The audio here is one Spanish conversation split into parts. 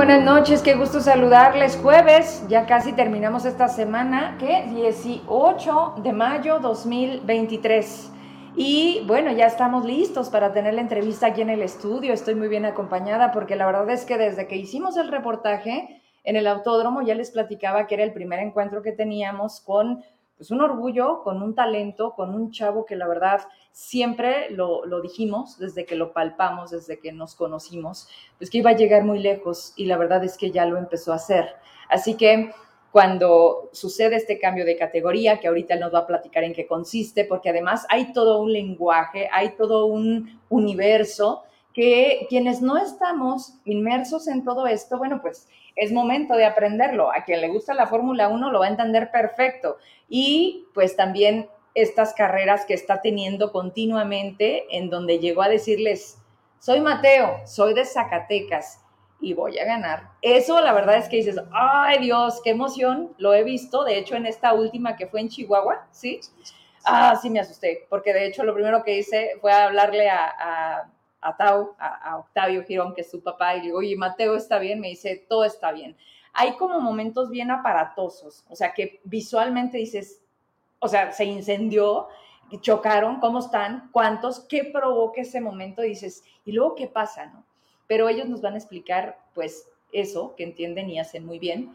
Buenas noches, qué gusto saludarles. Jueves, ya casi terminamos esta semana, ¿qué? 18 de mayo 2023. Y bueno, ya estamos listos para tener la entrevista aquí en el estudio. Estoy muy bien acompañada porque la verdad es que desde que hicimos el reportaje en el autódromo ya les platicaba que era el primer encuentro que teníamos con pues un orgullo, con un talento, con un chavo que la verdad siempre lo, lo, dijimos desde que lo palpamos, desde que nos conocimos, pues que iba a llegar muy lejos y la verdad es que ya lo empezó a hacer. Así que cuando sucede este cambio de categoría, que ahorita él nos va a platicar en qué consiste, porque además hay todo un lenguaje, hay todo un universo que quienes no estamos inmersos en todo esto, bueno, pues es momento de aprenderlo. A quien le gusta la Fórmula 1 lo va a entender perfecto. Y pues también estas carreras que está teniendo continuamente, en donde llegó a decirles, soy Mateo, soy de Zacatecas y voy a ganar. Eso la verdad es que dices, ay Dios, qué emoción, lo he visto, de hecho en esta última que fue en Chihuahua, ¿sí? Ah, sí me asusté, porque de hecho lo primero que hice fue hablarle a a Tau, a, Octavio Girón, que es su papá, y le digo, oye, Mateo está bien, me dice, todo está bien. Hay como momentos bien aparatosos, o sea, que visualmente dices, o sea, se incendió, chocaron, ¿cómo están? ¿Cuántos? ¿Qué provoca ese momento? Dices, ¿y luego qué pasa? No? Pero ellos nos van a explicar, pues, eso que entienden y hacen muy bien.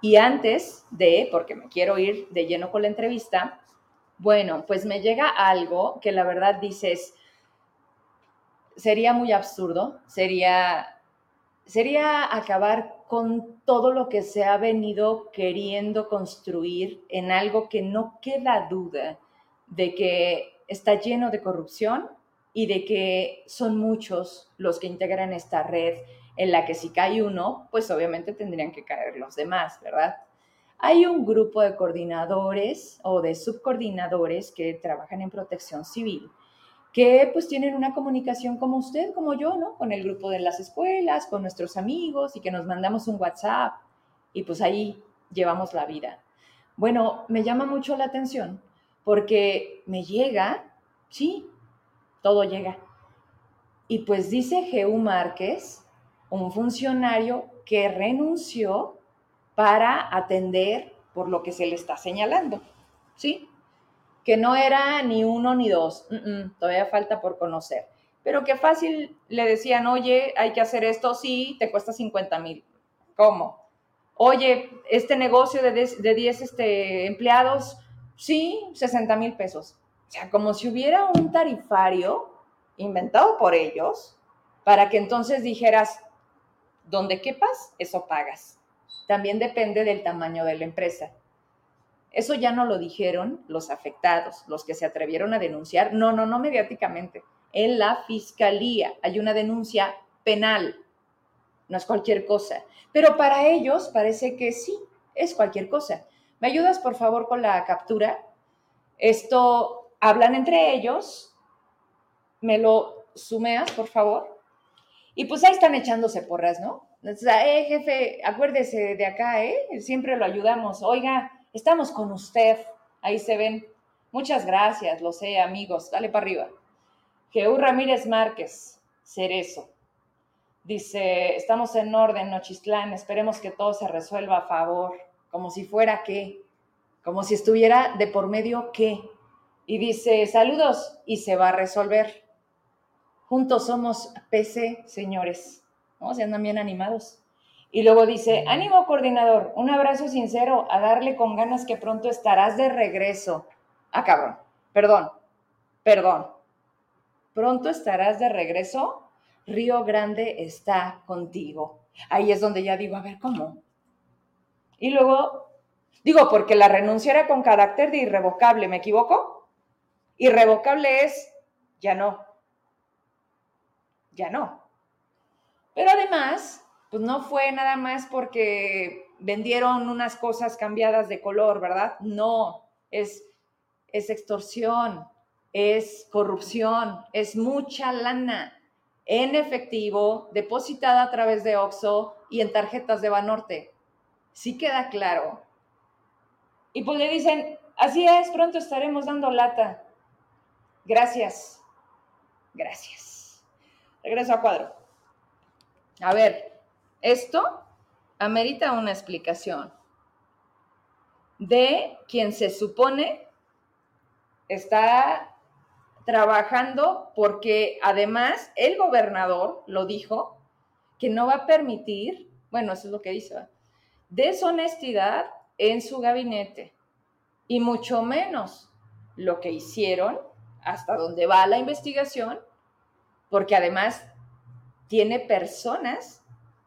Y antes de, porque me quiero ir de lleno con la entrevista, bueno, pues me llega algo que la verdad dices, sería muy absurdo, sería, sería acabar con todo lo que se ha venido queriendo construir en algo que no queda duda de que está lleno de corrupción y de que son muchos los que integran esta red en la que si cae uno, pues obviamente tendrían que caer los demás, ¿verdad? Hay un grupo de coordinadores o de subcoordinadores que trabajan en protección civil que pues tienen una comunicación como usted, como yo, ¿no? Con el grupo de las escuelas, con nuestros amigos y que nos mandamos un WhatsApp y pues ahí llevamos la vida. Bueno, me llama mucho la atención porque me llega, sí, todo llega. Y pues dice Geu Márquez, un funcionario que renunció para atender por lo que se le está señalando, ¿sí? Que no era ni uno ni dos, todavía falta por conocer, pero que fácil le decían, oye, hay que hacer esto, sí, te cuesta 50 mil. ¿Cómo? Oye, este negocio de 10 este, empleados, sí, 60 mil pesos. O sea, como si hubiera un tarifario inventado por ellos para que entonces dijeras, donde quepas, eso pagas. También depende del tamaño de la empresa. Eso ya no lo dijeron los afectados, los que se atrevieron a denunciar. No, no, no mediáticamente. En la fiscalía hay una denuncia penal. No es cualquier cosa. Pero para ellos parece que sí, es cualquier cosa. ¿Me ayudas, por favor, con la captura? Esto hablan entre ellos. ¿Me lo sumeas, por favor? Y pues ahí están echándose porras, ¿no? O sea, eh, jefe, acuérdese de acá, ¿eh? Siempre lo ayudamos. Oiga, Estamos con usted. Ahí se ven. Muchas gracias, lo sé, amigos. Dale para arriba. Jeú Ramírez Márquez, Cerezo. Dice, estamos en orden, Nochistlán, esperemos que todo se resuelva a favor, como si fuera qué, como si estuviera de por medio qué. Y dice, saludos, y se va a resolver. Juntos somos PC, señores. ¿No? Se andan bien animados. Y luego dice, ánimo coordinador, un abrazo sincero, a darle con ganas que pronto estarás de regreso. Ah, cabrón, perdón, perdón. Pronto estarás de regreso. Río Grande está contigo. Ahí es donde ya digo, a ver, ¿cómo? Y luego, digo, porque la renuncia era con carácter de irrevocable, ¿me equivoco? Irrevocable es, ya no. Ya no. Pero además, pues no fue nada más porque vendieron unas cosas cambiadas de color, ¿verdad? No, es, es extorsión, es corrupción, es mucha lana en efectivo, depositada a través de OXO y en tarjetas de Banorte. Sí queda claro. Y pues le dicen, así es, pronto estaremos dando lata. Gracias. Gracias. Regreso a cuadro. A ver, esto amerita una explicación de quien se supone está trabajando porque además el gobernador lo dijo que no va a permitir, bueno, eso es lo que dice, deshonestidad en su gabinete y mucho menos lo que hicieron hasta donde va la investigación, porque además tiene personas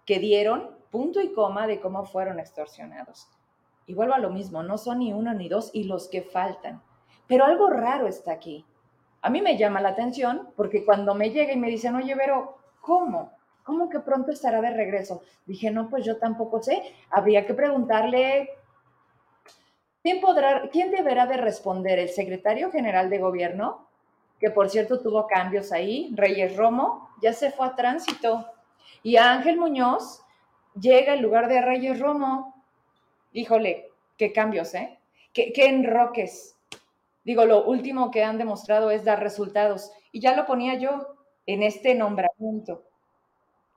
que dieron punto y coma de cómo fueron extorsionados. Y vuelvo a lo mismo, no son ni uno ni dos y los que faltan. Pero algo raro está aquí. A mí me llama la atención porque cuando me llega y me dicen, oye, Vero, ¿cómo? ¿Cómo que pronto estará de regreso? Dije, no, pues yo tampoco sé. Habría que preguntarle, ¿quién, podrá, quién deberá de responder? ¿El secretario general de gobierno? Que por cierto tuvo cambios ahí, Reyes Romo, ya se fue a tránsito. Y Ángel Muñoz llega en lugar de Reyes Romo. Híjole, qué cambios, ¿eh? Qué, qué enroques. Digo, lo último que han demostrado es dar resultados. Y ya lo ponía yo en este nombramiento.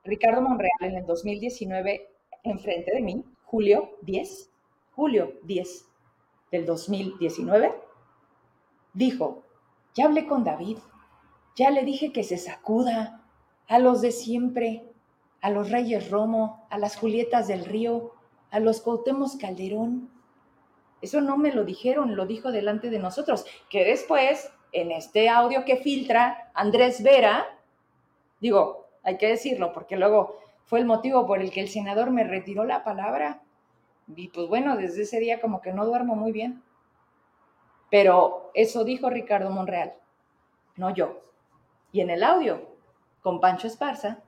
Ricardo Monreal en el 2019, enfrente de mí, julio 10, julio 10 del 2019, dijo, ya hablé con David, ya le dije que se sacuda a los de siempre, a los Reyes Romo, a las Julietas del Río, a los Cuauhtémoc Calderón, eso no me lo dijeron, lo dijo delante de nosotros, que después, en este audio que filtra Andrés Vera, digo, hay que decirlo, porque luego fue el motivo por el que el senador me retiró la palabra. Y pues bueno, desde ese día como que no duermo muy bien. Pero eso dijo Ricardo Monreal, no yo. Y en el audio, con Pancho Esparza,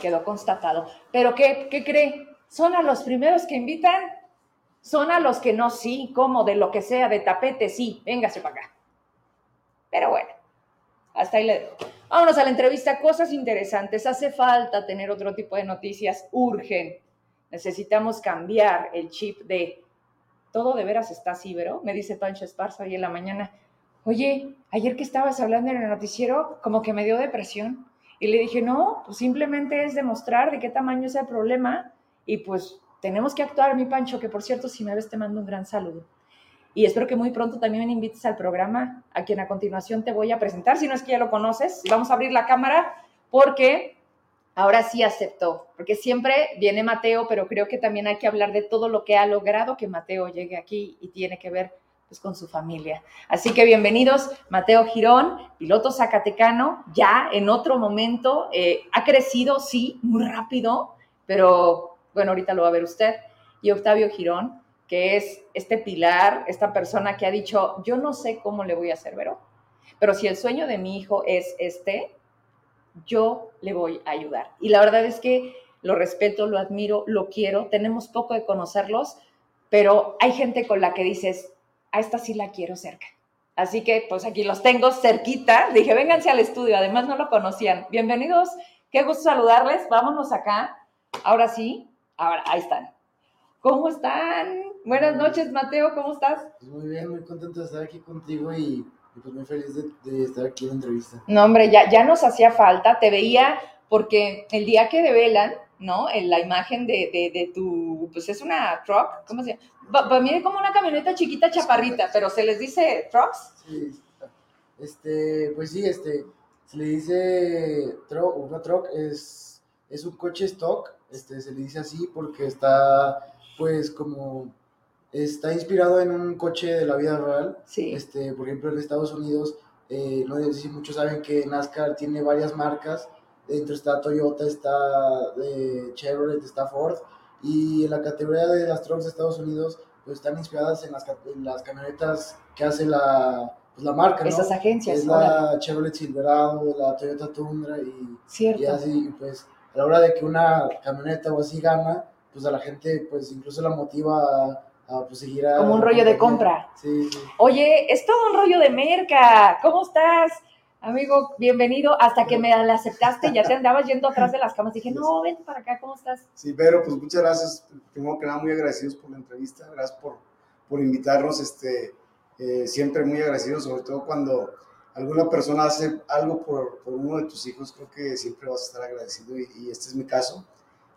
quedó constatado. Pero ¿qué, cree? Son a los primeros que invitan son a los que no, sí, como de lo que sea, de tapete, sí, véngase para acá. Pero bueno, hasta ahí le dejo. Vámonos a la entrevista, cosas interesantes. Hace falta tener otro tipo de noticias, urgen. Necesitamos cambiar el chip de todo de veras está así, ¿verdad? Me dice Pancho Esparza hoy en la mañana. Oye, ayer que estabas hablando en el noticiero, como que me dio depresión. Y le dije, no, pues simplemente es demostrar de qué tamaño es el problema y pues tenemos que actuar, mi Pancho, que por cierto, si me ves, te mando un gran saludo. Y espero que muy pronto también me invites al programa, a quien a continuación te voy a presentar, si no es que ya lo conoces. Vamos a abrir la cámara porque ahora sí aceptó, porque siempre viene Mateo, pero creo que también hay que hablar de todo lo que ha logrado que Mateo llegue aquí y tiene que ver pues, con su familia. Así que bienvenidos, Mateo Girón, piloto zacatecano, ya en otro momento, eh, ha crecido, sí, muy rápido, pero bueno, ahorita lo va a ver usted, y Octavio Girón, que es este pilar, esta persona que ha dicho, yo no sé cómo le voy a hacer, Vero, pero si el sueño de mi hijo es este, yo le voy a ayudar. Y la verdad es que lo respeto, lo admiro, lo quiero, tenemos poco de conocerlos, pero hay gente con la que dices, a esta sí la quiero cerca. Así que pues aquí los tengo cerquita. Dije, vénganse al estudio, además no lo conocían. Bienvenidos, qué gusto saludarles. Vámonos acá. Ahora sí, Ahora, ahí están. ¿Cómo están? Buenas noches, Mateo, ¿cómo estás? Pues muy bien, muy contento de estar aquí contigo y, pues muy feliz de, estar aquí en la entrevista. No, hombre, ya, ya nos hacía falta, te veía porque el día que develan, ¿no? En la imagen de, de, tu, pues es una truck, ¿cómo se llama? Para mí es como una camioneta chiquita chaparrita, pero se les dice trucks. Sí, este, pues sí, este, se le dice truck, una truck es, es un coche stock este, se le dice así porque está, pues, como, está inspirado en un coche de la vida real. Sí. Este, por ejemplo, en Estados Unidos, eh, no sé si muchos saben que NASCAR tiene varias marcas. Dentro está Toyota, está eh, Chevrolet, está Ford. Y en la categoría de las trucks de Estados Unidos, pues están inspiradas en las, en las camionetas que hace la, pues, la marca, ¿no? Esas agencias. Es la Chevrolet Silverado, la Toyota Tundra y, Cierto. y así, pues a la hora de que una camioneta o así gana, pues a la gente pues incluso la motiva a, pues seguir a... Como un rollo de compra. Sí, sí. Oye, es todo un rollo de merca. ¿Cómo estás? Amigo, bienvenido. Hasta que me la aceptaste, ya te andabas yendo atrás de las camas. Dije, no, vente para acá, ¿cómo estás? Sí, pero pues muchas gracias. Primero que nada, muy agradecidos por la entrevista. Gracias por, por invitarnos. Este, eh, siempre muy agradecidos, sobre todo cuando alguna persona hace algo por, por, uno de tus hijos, creo que siempre vas a estar agradecido y, este es mi caso.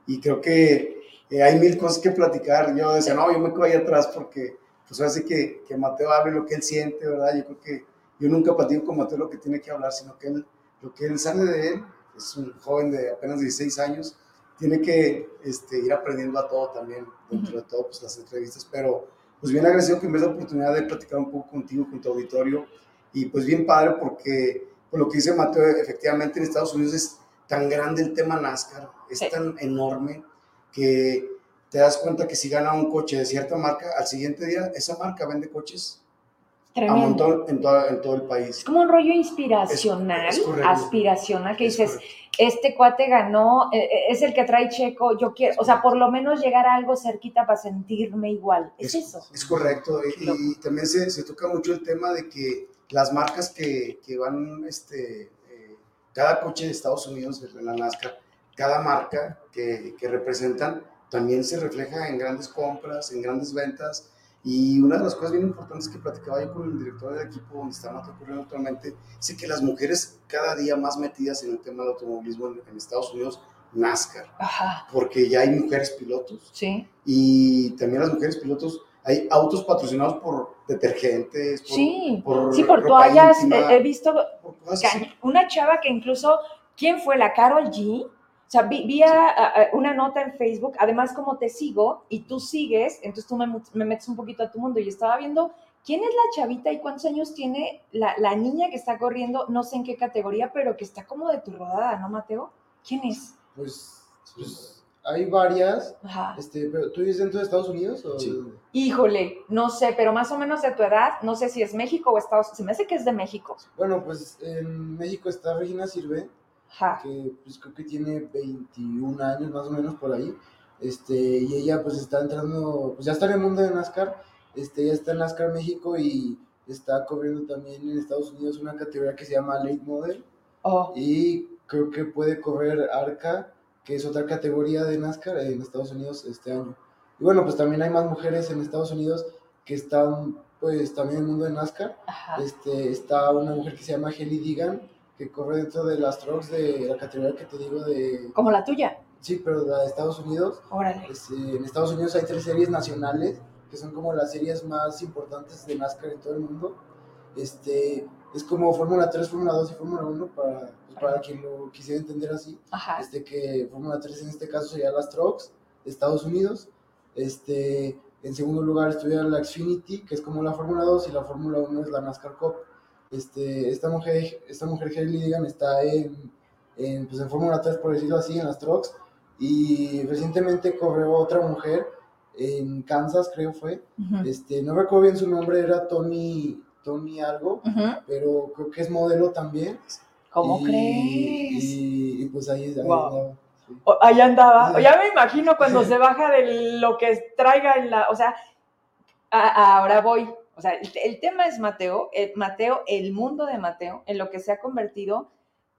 y creo que eh, hay mil cosas que platicar. Yo decía, no, yo me quedo ahí atrás porque, pues así que, que Mateo hable lo que él siente, ¿verdad? Yo creo que yo nunca platico con Mateo lo que tiene que hablar, sino que él, lo que él sale de él, es un joven de apenas 16 años, tiene que este, ir aprendiendo a todo también, dentro de todo, pues las entrevistas, pero pues bien agradecido que me des la oportunidad de platicar un poco contigo, con tu auditorio, y pues bien padre porque, por lo que dice Mateo, efectivamente en Estados Unidos es tan grande el tema NASCAR, es tan enorme que te das cuenta que si gana un coche de cierta marca, al siguiente día esa marca vende coches a montón en, en, todo el país. Es como un rollo inspiracional, aspiracional, que dices, este cuate ganó, eh, eh, es el que trae Checo, yo quiero, o sea, por lo menos llegar a algo cerquita para sentirme igual. Es, eso. Es correcto. Y, también se, se, toca mucho el tema de que las marcas que, que van, este, eh, cada coche de Estados Unidos, en la NASCAR, cada marca que, que representan, también se refleja en grandes compras, en grandes ventas y una de las cosas bien importantes que platicaba yo con el director del equipo donde está Mato ocurriendo actualmente, es que las mujeres cada día más metidas en el tema del automovilismo en, Estados Unidos, NASCAR, porque ya hay mujeres pilotos. Sí. Y también las mujeres pilotos, hay autos patrocinados por detergentes, por, sí. por, sí, por toallas. he visto una chava que incluso, ¿quién fue? La Carol G o sea, vi, una nota en Facebook, además como te sigo y tú sigues, entonces tú me, metes un poquito a tu mundo y estaba viendo quién es la chavita y cuántos años tiene la, niña que está corriendo, no sé en qué categoría, pero que está como de tu rodada, ¿no, Mateo? ¿Quién es? Pues, pues hay varias, Ajá. Este, pero ¿tú vives dentro de Estados Unidos? O... Sí. Híjole, no sé, pero más o menos de tu edad, no sé si es México o Estados Unidos, se me hace que es de México. Bueno, pues en México está Regina Sirve, que pues creo que tiene 21 años más o menos por ahí, este, y ella pues está entrando, pues ya está en el mundo de NASCAR, este, ya está en NASCAR México y está corriendo también en Estados Unidos una categoría que se llama Late Model, oh. y creo que puede correr ARCA, que es otra categoría de NASCAR en Estados Unidos este año. Y bueno, pues también hay más mujeres en Estados Unidos que están pues también en el mundo de NASCAR. Este, está una mujer que se llama Helly Digan, que corre dentro de las trucks de la categoría que te digo de... Como la tuya. Sí, pero la de Estados Unidos. Órale. Este, en Estados Unidos hay tres series nacionales, que son como las series más importantes de NASCAR en todo el mundo. Este, es como Fórmula 3, Fórmula 2 y Fórmula 1 para, pues, para quien lo quisiera entender así. Ajá. Este, que Fórmula 3 en este caso sería las trucks de Estados Unidos. Este, en segundo lugar estudia la Xfinity, que es como la Fórmula 2, y la Fórmula 1 es la NASCAR Cup. Este, esta mujer, esta mujer Digan está en, en, pues en Fórmula 3, por decirlo así, en las trucks. Y recientemente corrió otra mujer en Kansas, creo fue. este, no recuerdo bien su nombre, era Tony, Tony algo, pero creo que es modelo también. ¿Cómo crees? Y, pues ahí, ahí andaba. Ahí andaba. Ya me imagino cuando se baja de lo que traiga en la. O sea, ahora voy. O sea, el, tema es Mateo, el, Mateo, el mundo de Mateo, en lo que se ha convertido.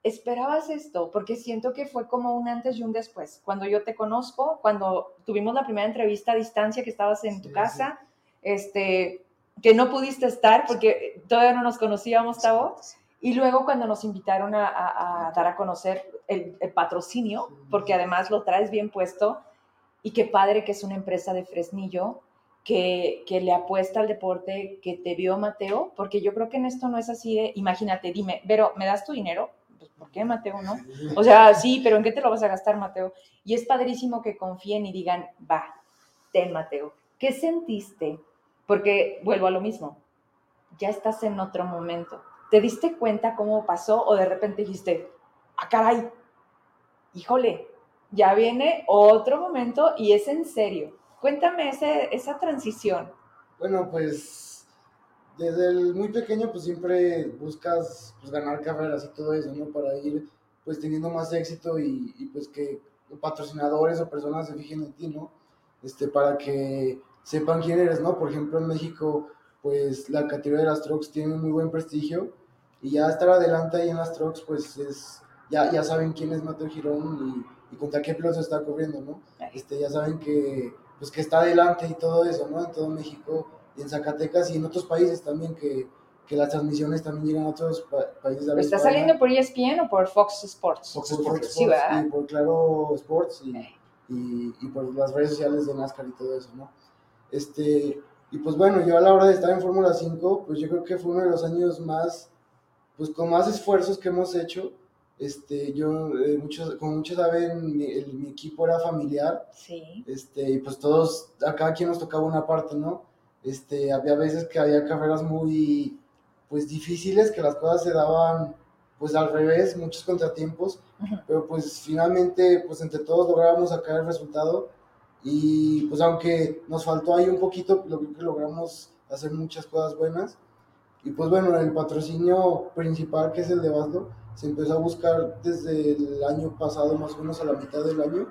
¿Esperabas esto? Porque siento que fue como un antes y un después. Cuando yo te conozco, cuando tuvimos la primera entrevista a distancia que estabas en tu casa, este, que no pudiste estar porque todavía no nos conocíamos, Tavo. Y luego cuando nos invitaron a, dar a conocer el, el, patrocinio, porque además lo traes bien puesto, y qué padre que es una empresa de Fresnillo, que, le apuesta al deporte que te vio Mateo, porque yo creo que en esto no es así de, imagínate, dime, pero ¿me das tu dinero? Pues, ¿por qué Mateo no? O sea, sí, pero ¿en qué te lo vas a gastar Mateo? Y es padrísimo que confíen y digan, va, ten Mateo. ¿Qué sentiste? Porque vuelvo a lo mismo, ya estás en otro momento. ¿Te diste cuenta cómo pasó o de repente dijiste, ah, caray, híjole, ya viene otro momento y es en serio? Cuéntame ese, esa transición. Bueno, pues desde el muy pequeño pues siempre buscas pues, ganar carreras y todo eso, ¿no? Para ir pues teniendo más éxito y, y, pues que patrocinadores o personas se fijen en ti, ¿no? Este, para que sepan quién eres, ¿no? Por ejemplo, en México pues la categoría de las trucks tiene un muy buen prestigio y ya estar adelante ahí en las trucks pues es, ya, ya saben quién es Mateo Girón y, y contra qué piloto está corriendo, ¿no? Este, ya saben que pues que está adelante y todo eso, ¿no? En todo México y en Zacatecas y en otros países también que, que las transmisiones también llegan a otros países de ¿Está saliendo por ESPN o por Fox Sports? Fox Sports, sí, ¿verdad? por Claro Sports y, y, y por las redes sociales de NASCAR y todo eso, ¿no? Este, y pues bueno, yo a la hora de estar en Fórmula 5, pues yo creo que fue uno de los años más, pues con más esfuerzos que hemos hecho. Este, yo, eh, muchos, como muchos saben, mi, el- mi equipo era familiar, Sí. este, y pues todos, a cada quien nos tocaba una parte, ¿no? Este, había veces que había carreras muy, pues difíciles, que las cosas se daban, pues al revés, muchos contratiempos, pero pues finalmente, pues entre todos lográbamos sacar el resultado y pues aunque nos faltó ahí un poquito, lo que logramos hacer muchas cosas buenas. Y pues bueno, el patrocinio principal que es el de Baslo se empezó a buscar desde el año pasado, más o menos a la mitad del año.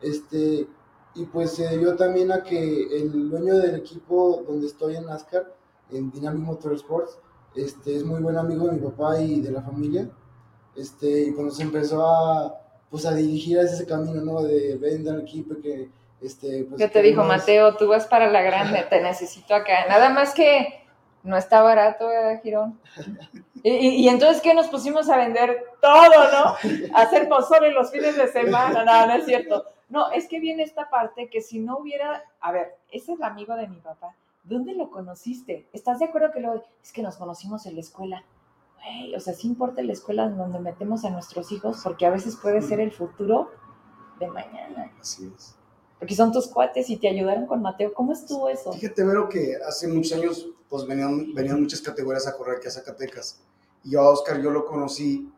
Este, y pues se debió también a que el dueño del equipo donde estoy en NASCAR, en Dynamic Motorsports, este, es muy buen amigo de mi papá y de la familia. Este, y cuando se empezó a, pues, a dirigir a ese camino, ¿no? De vender al equipo, que, este, pues, ¿Qué te dijo Mateo? Tú vas para la grande, te necesito acá. Nada más que no está barato, ¿verdad, Girón? Y, entonces, ¿qué nos pusimos a vender? Todo, ¿no? A hacer pozole los fines de semana. No, no es cierto. No, es que viene esta parte que si no hubiera. A ver, ese es el amigo de mi papá. ¿Dónde lo conociste? ¿Estás de acuerdo que lo.? Es que nos conocimos en la escuela. Güey, o sea, sí importa la escuela en donde metemos a nuestros hijos, porque a veces puede ser el futuro de mañana. Así es. Porque son tus cuates y te ayudaron con Mateo. ¿Cómo estuvo eso? Fíjate, Vero, que hace muchos años pues venían, venían muchas categorías a correr aquí a Zacatecas. Y yo a Oscar yo lo conocí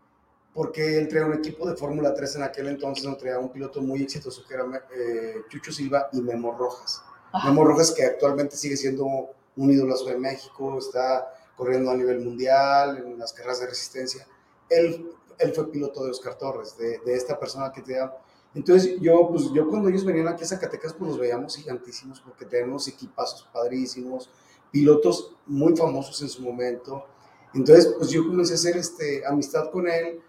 porque él traía un equipo de Fórmula 3 en aquel entonces, donde traía un piloto muy exitoso que era eh, Chucho Silva y Memo Rojas. Ajá. Memo Rojas que actualmente sigue siendo un idolazo de México, está corriendo a nivel mundial en las carreras de resistencia. Él, él fue piloto de Oscar Torres, de, de esta persona que te da. Entonces yo, pues yo cuando ellos venían aquí a Zacatecas, pues los veíamos gigantísimos porque tenían unos equipazos padrísimos, pilotos muy famosos en su momento. Entonces, pues yo comencé a hacer este, amistad con él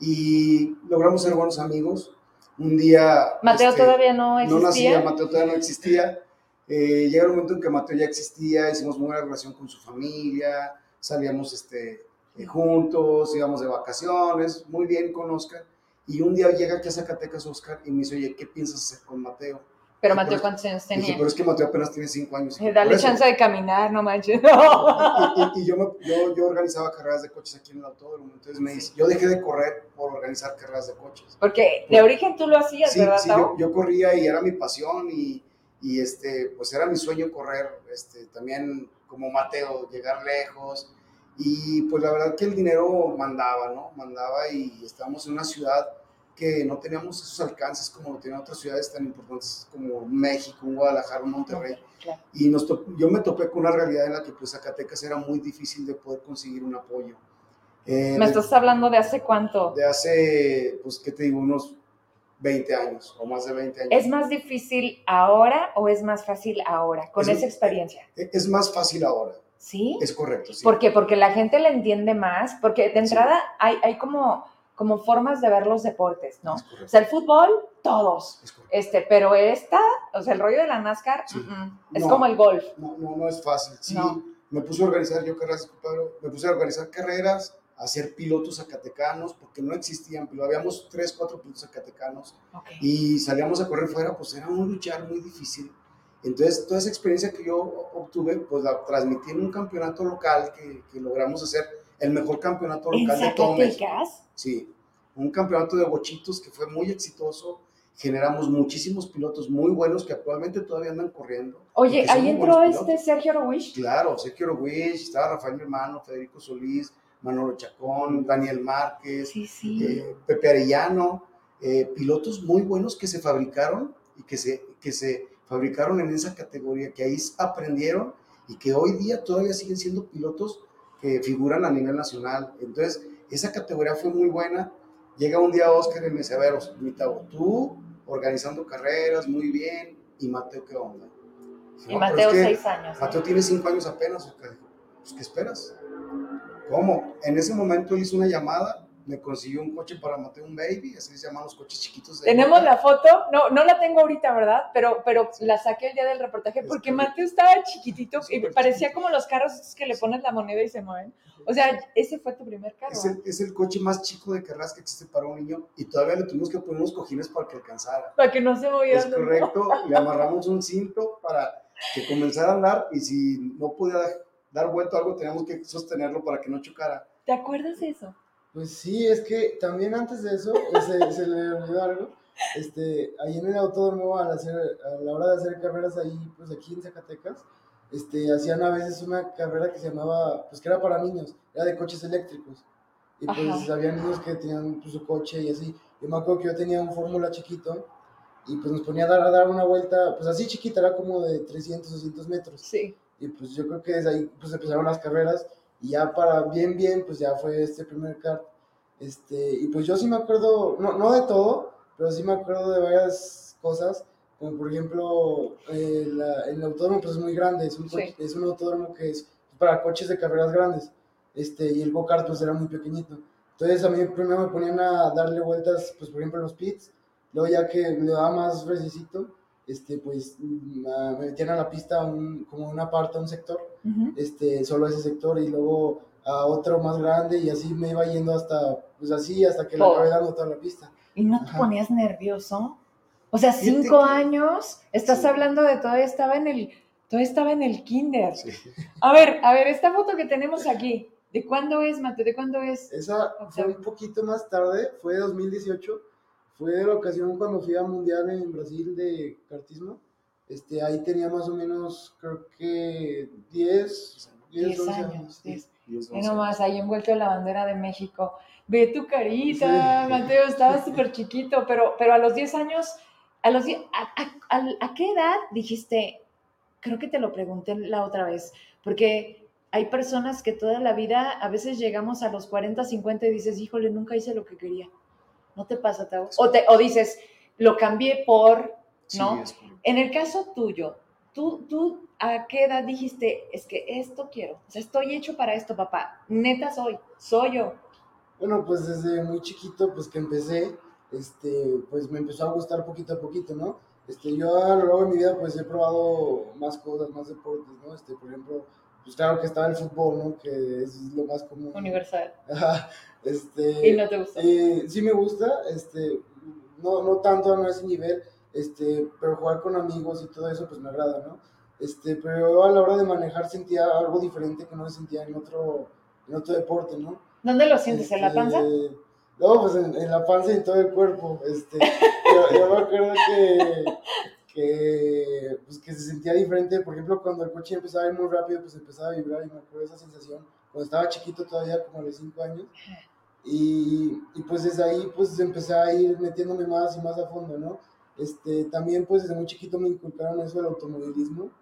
y logramos ser buenos amigos. Un día... Mateo este, todavía no no existía. nacía, Mateo todavía no existía. Eh, llega el momento en que Mateo ya existía, hicimos muy buena relación con su familia, salíamos este, eh, juntos, íbamos de vacaciones, muy bien con Oscar. Y un día llega aquí a Zacatecas Oscar y me dice, oye, ¿qué piensas hacer con Mateo? Pero Sí, Mateo, ¿cuántos años Dije, tenía? pero es que Mateo apenas tiene cinco años. Eh, Dale chance de caminar, no manches. Y, y- y yo, me- yo, yo organizaba carreras de coches aquí en el autódromo. Entonces me dice, yo dejé de correr por organizar carreras de coches. Porque de origen tú lo hacías, Sí, ¿verdad, sí, yo, yo corría y era mi pasión y, y, este, pues era mi sueño correr, este, también como Mateo, llegar lejos. Y pues la verdad que el dinero mandaba, ¿no? Mandaba y estábamos en una ciudad que no teníamos esos alcances como lo tienen otras ciudades tan importantes como México, Guadalajara, Monterrey. Claro. Y nos yo me topé con una realidad en la que pues Zacatecas era muy difícil de poder conseguir un apoyo. Eh, ¿Me de- estás hablando de hace cuánto? de hace, pues, ¿qué te digo? Unos 20 años o más de 20 años. ¿Es más difícil ahora o es más fácil ahora, con Es- esa experiencia? E- Es más fácil ahora, ¿Sí? es correcto. Sí. ¿Por qué? Porque la gente le entiende más, porque de Sí. entrada hay, hay como, como formas de ver los deportes, ¿no? Es O sea, el fútbol, todos. es. Este, pero esta, o sea, el rollo de la NASCAR, Sí. mm, mm, es No. como el golf. No, no, no es fácil. Sí, No. me puse a organizar yo carreras, compadre, me puse a organizar carreras, a hacer pilotos zacatecanos, porque no existían pilotos. Habíamos tres, cuatro pilotos zacatecanos Ok. y salíamos a correr fuera, pues era un luchar muy difícil. Entonces, toda esa experiencia que yo obtuve, pues la transmití en un campeonato local que, que logramos hacer, el mejor campeonato ¿En local de todo México. Sí, un campeonato de bochitos que fue muy exitoso. Generamos muchísimos pilotos muy buenos que actualmente todavía andan corriendo. Oye, ahí entró este. Sergio Rowish. Claro, Sergio Orwish, estaba Rafael mi hermano, Federico Solís, Manolo Chacón, Daniel Márquez, Sí, sí. eh, Pepe Arellano, eh, pilotos muy buenos que se fabricaron y que se, que se fabricaron en esa categoría, que ahí aprendieron y que hoy día todavía siguen siendo pilotos que figuran a nivel nacional. Entonces, esa categoría fue muy buena. Llega un día Oscar y me dice, a ver, Os- mi Tavo, tú organizando carreras muy bien, y Mateo, ¿qué onda? Y "No, pero Mateo, es que- seis años. ¿no? Mateo tiene cinco años apenas, Oscar. Pues, ¿qué esperas? ¿Cómo? En ese momento él hizo una llamada, me consiguió un coche para Mateo, un baby, así se llaman los coches chiquitos. De Tenemos la foto, no, no la tengo ahorita, ¿verdad? Pero, pero la saqué el día del reportaje porque Mateo estaba chiquitito y parecía como los carros estos que le pones la moneda y se mueven. O sea, ese fue tu primer carro. Es el, es el coche más chico de carreras que existe para un niño y todavía le tuvimos que poner unos cojines para que alcanzara. Para que no se moviera. Es correcto, le amarramos un cinto para que comenzara a andar y si no podía dar vuelta a algo teníamos que sostenerlo para que no chocara. ¿Te acuerdas de eso? Pues sí, es que también antes de eso, se, se le olvidó algo. Este, ahí en el autódromo, al hacer, a la hora de hacer carreras ahí, pues aquí en Zacatecas, este, hacían a veces una carrera que se llamaba, pues que era para niños, era de coches eléctricos. Y pues Ajá. había niños que tenían pues, su coche y así. Yo me acuerdo que yo tenía un Fórmula chiquito y pues nos ponía a dar, a dar una vuelta, pues así chiquita, era como de 300, 200 metros. Sí. Y pues yo creo que desde ahí pues empezaron las carreras y ya para bien, bien, pues ya fue este primer kart. Este, y pues yo sí me acuerdo, no, no de todo, pero sí me acuerdo de varias cosas, como por ejemplo, eh, la- el autódromo pues es muy grande, es un, Sí. es un autódromo que es para coches de carreras grandes, este, y el go-kart pues era muy pequeñito. Entonces a mí primero me ponían a darle vueltas, pues por ejemplo en los pits, luego ya que le daba más fresecito, este, pues mm, ah, me metían a la pista un, como una parte, un sector, Ujú. este, solo ese sector y luego a otro más grande y así me iba yendo hasta, pues así, hasta que le Todo. acabé dando toda la pista. ¿Y no te Ajá. ponías nervioso? O sea, cinco que- años, estás Sí. hablando de todavía estaba en el, todavía estaba en el kinder. Sí. A ver, a ver, esta foto que tenemos aquí, ¿de cuándo es, Mateo? ¿De cuándo es? Esa fue un poquito más tarde, fue 2018, fue de la ocasión cuando fui al Mundial en Brasil de kartismo. Este, ahí tenía más o menos, creo que 10, 10, Diez 11 años. sí. diez. Dios Ve no sé. nomás, ahí envuelto en la bandera de México. Ve tu carita, Sí. Mateo, estabas súper chiquito, pero, pero a los 10 años, a los 10, a, a- a- ¿a qué edad dijiste? Creo que te lo pregunté la otra vez, porque hay personas que toda la vida, a veces llegamos a los 40, 50 y dices, híjole, nunca hice lo que quería. ¿No te pasa, Tao? O, te, o dices, lo cambié por, ¿no? En el caso tuyo, ¿tú, tú a qué edad dijiste, es que esto quiero? O sea, estoy hecho para esto, papá. Neta soy, soy yo. Bueno, pues desde muy chiquito, pues que empecé, este, pues me empezó a gustar poquito a poquito, ¿no? Este, yo a lo largo de mi vida, pues he probado más cosas, más deportes, ¿no? Este, por ejemplo, pues claro que estaba el fútbol, ¿no? Que es lo más común. Universal. Ajá, este, Y no te gusta. eh, sí me gusta, este, no, no tanto a ese nivel, este, pero jugar con amigos y todo eso, pues me agrada, ¿no? Este, pero a la hora de manejar sentía algo diferente que no sentía en otro, en otro deporte, ¿no? ¿Dónde lo sientes? ¿En la panza? Este, No, pues en, en la panza y en todo el cuerpo. Este, yo, yo me acuerdo que, que, pues, que se sentía diferente. Por ejemplo, cuando el coche empezaba a ir muy rápido, pues empezaba a vibrar y me acuerdo de esa sensación. Cuando estaba chiquito todavía, como a los 5 años. Y, y pues desde ahí pues empecé a ir metiéndome más y más a fondo, ¿no? Este, también pues desde muy chiquito me inculcaron eso del automovilismo.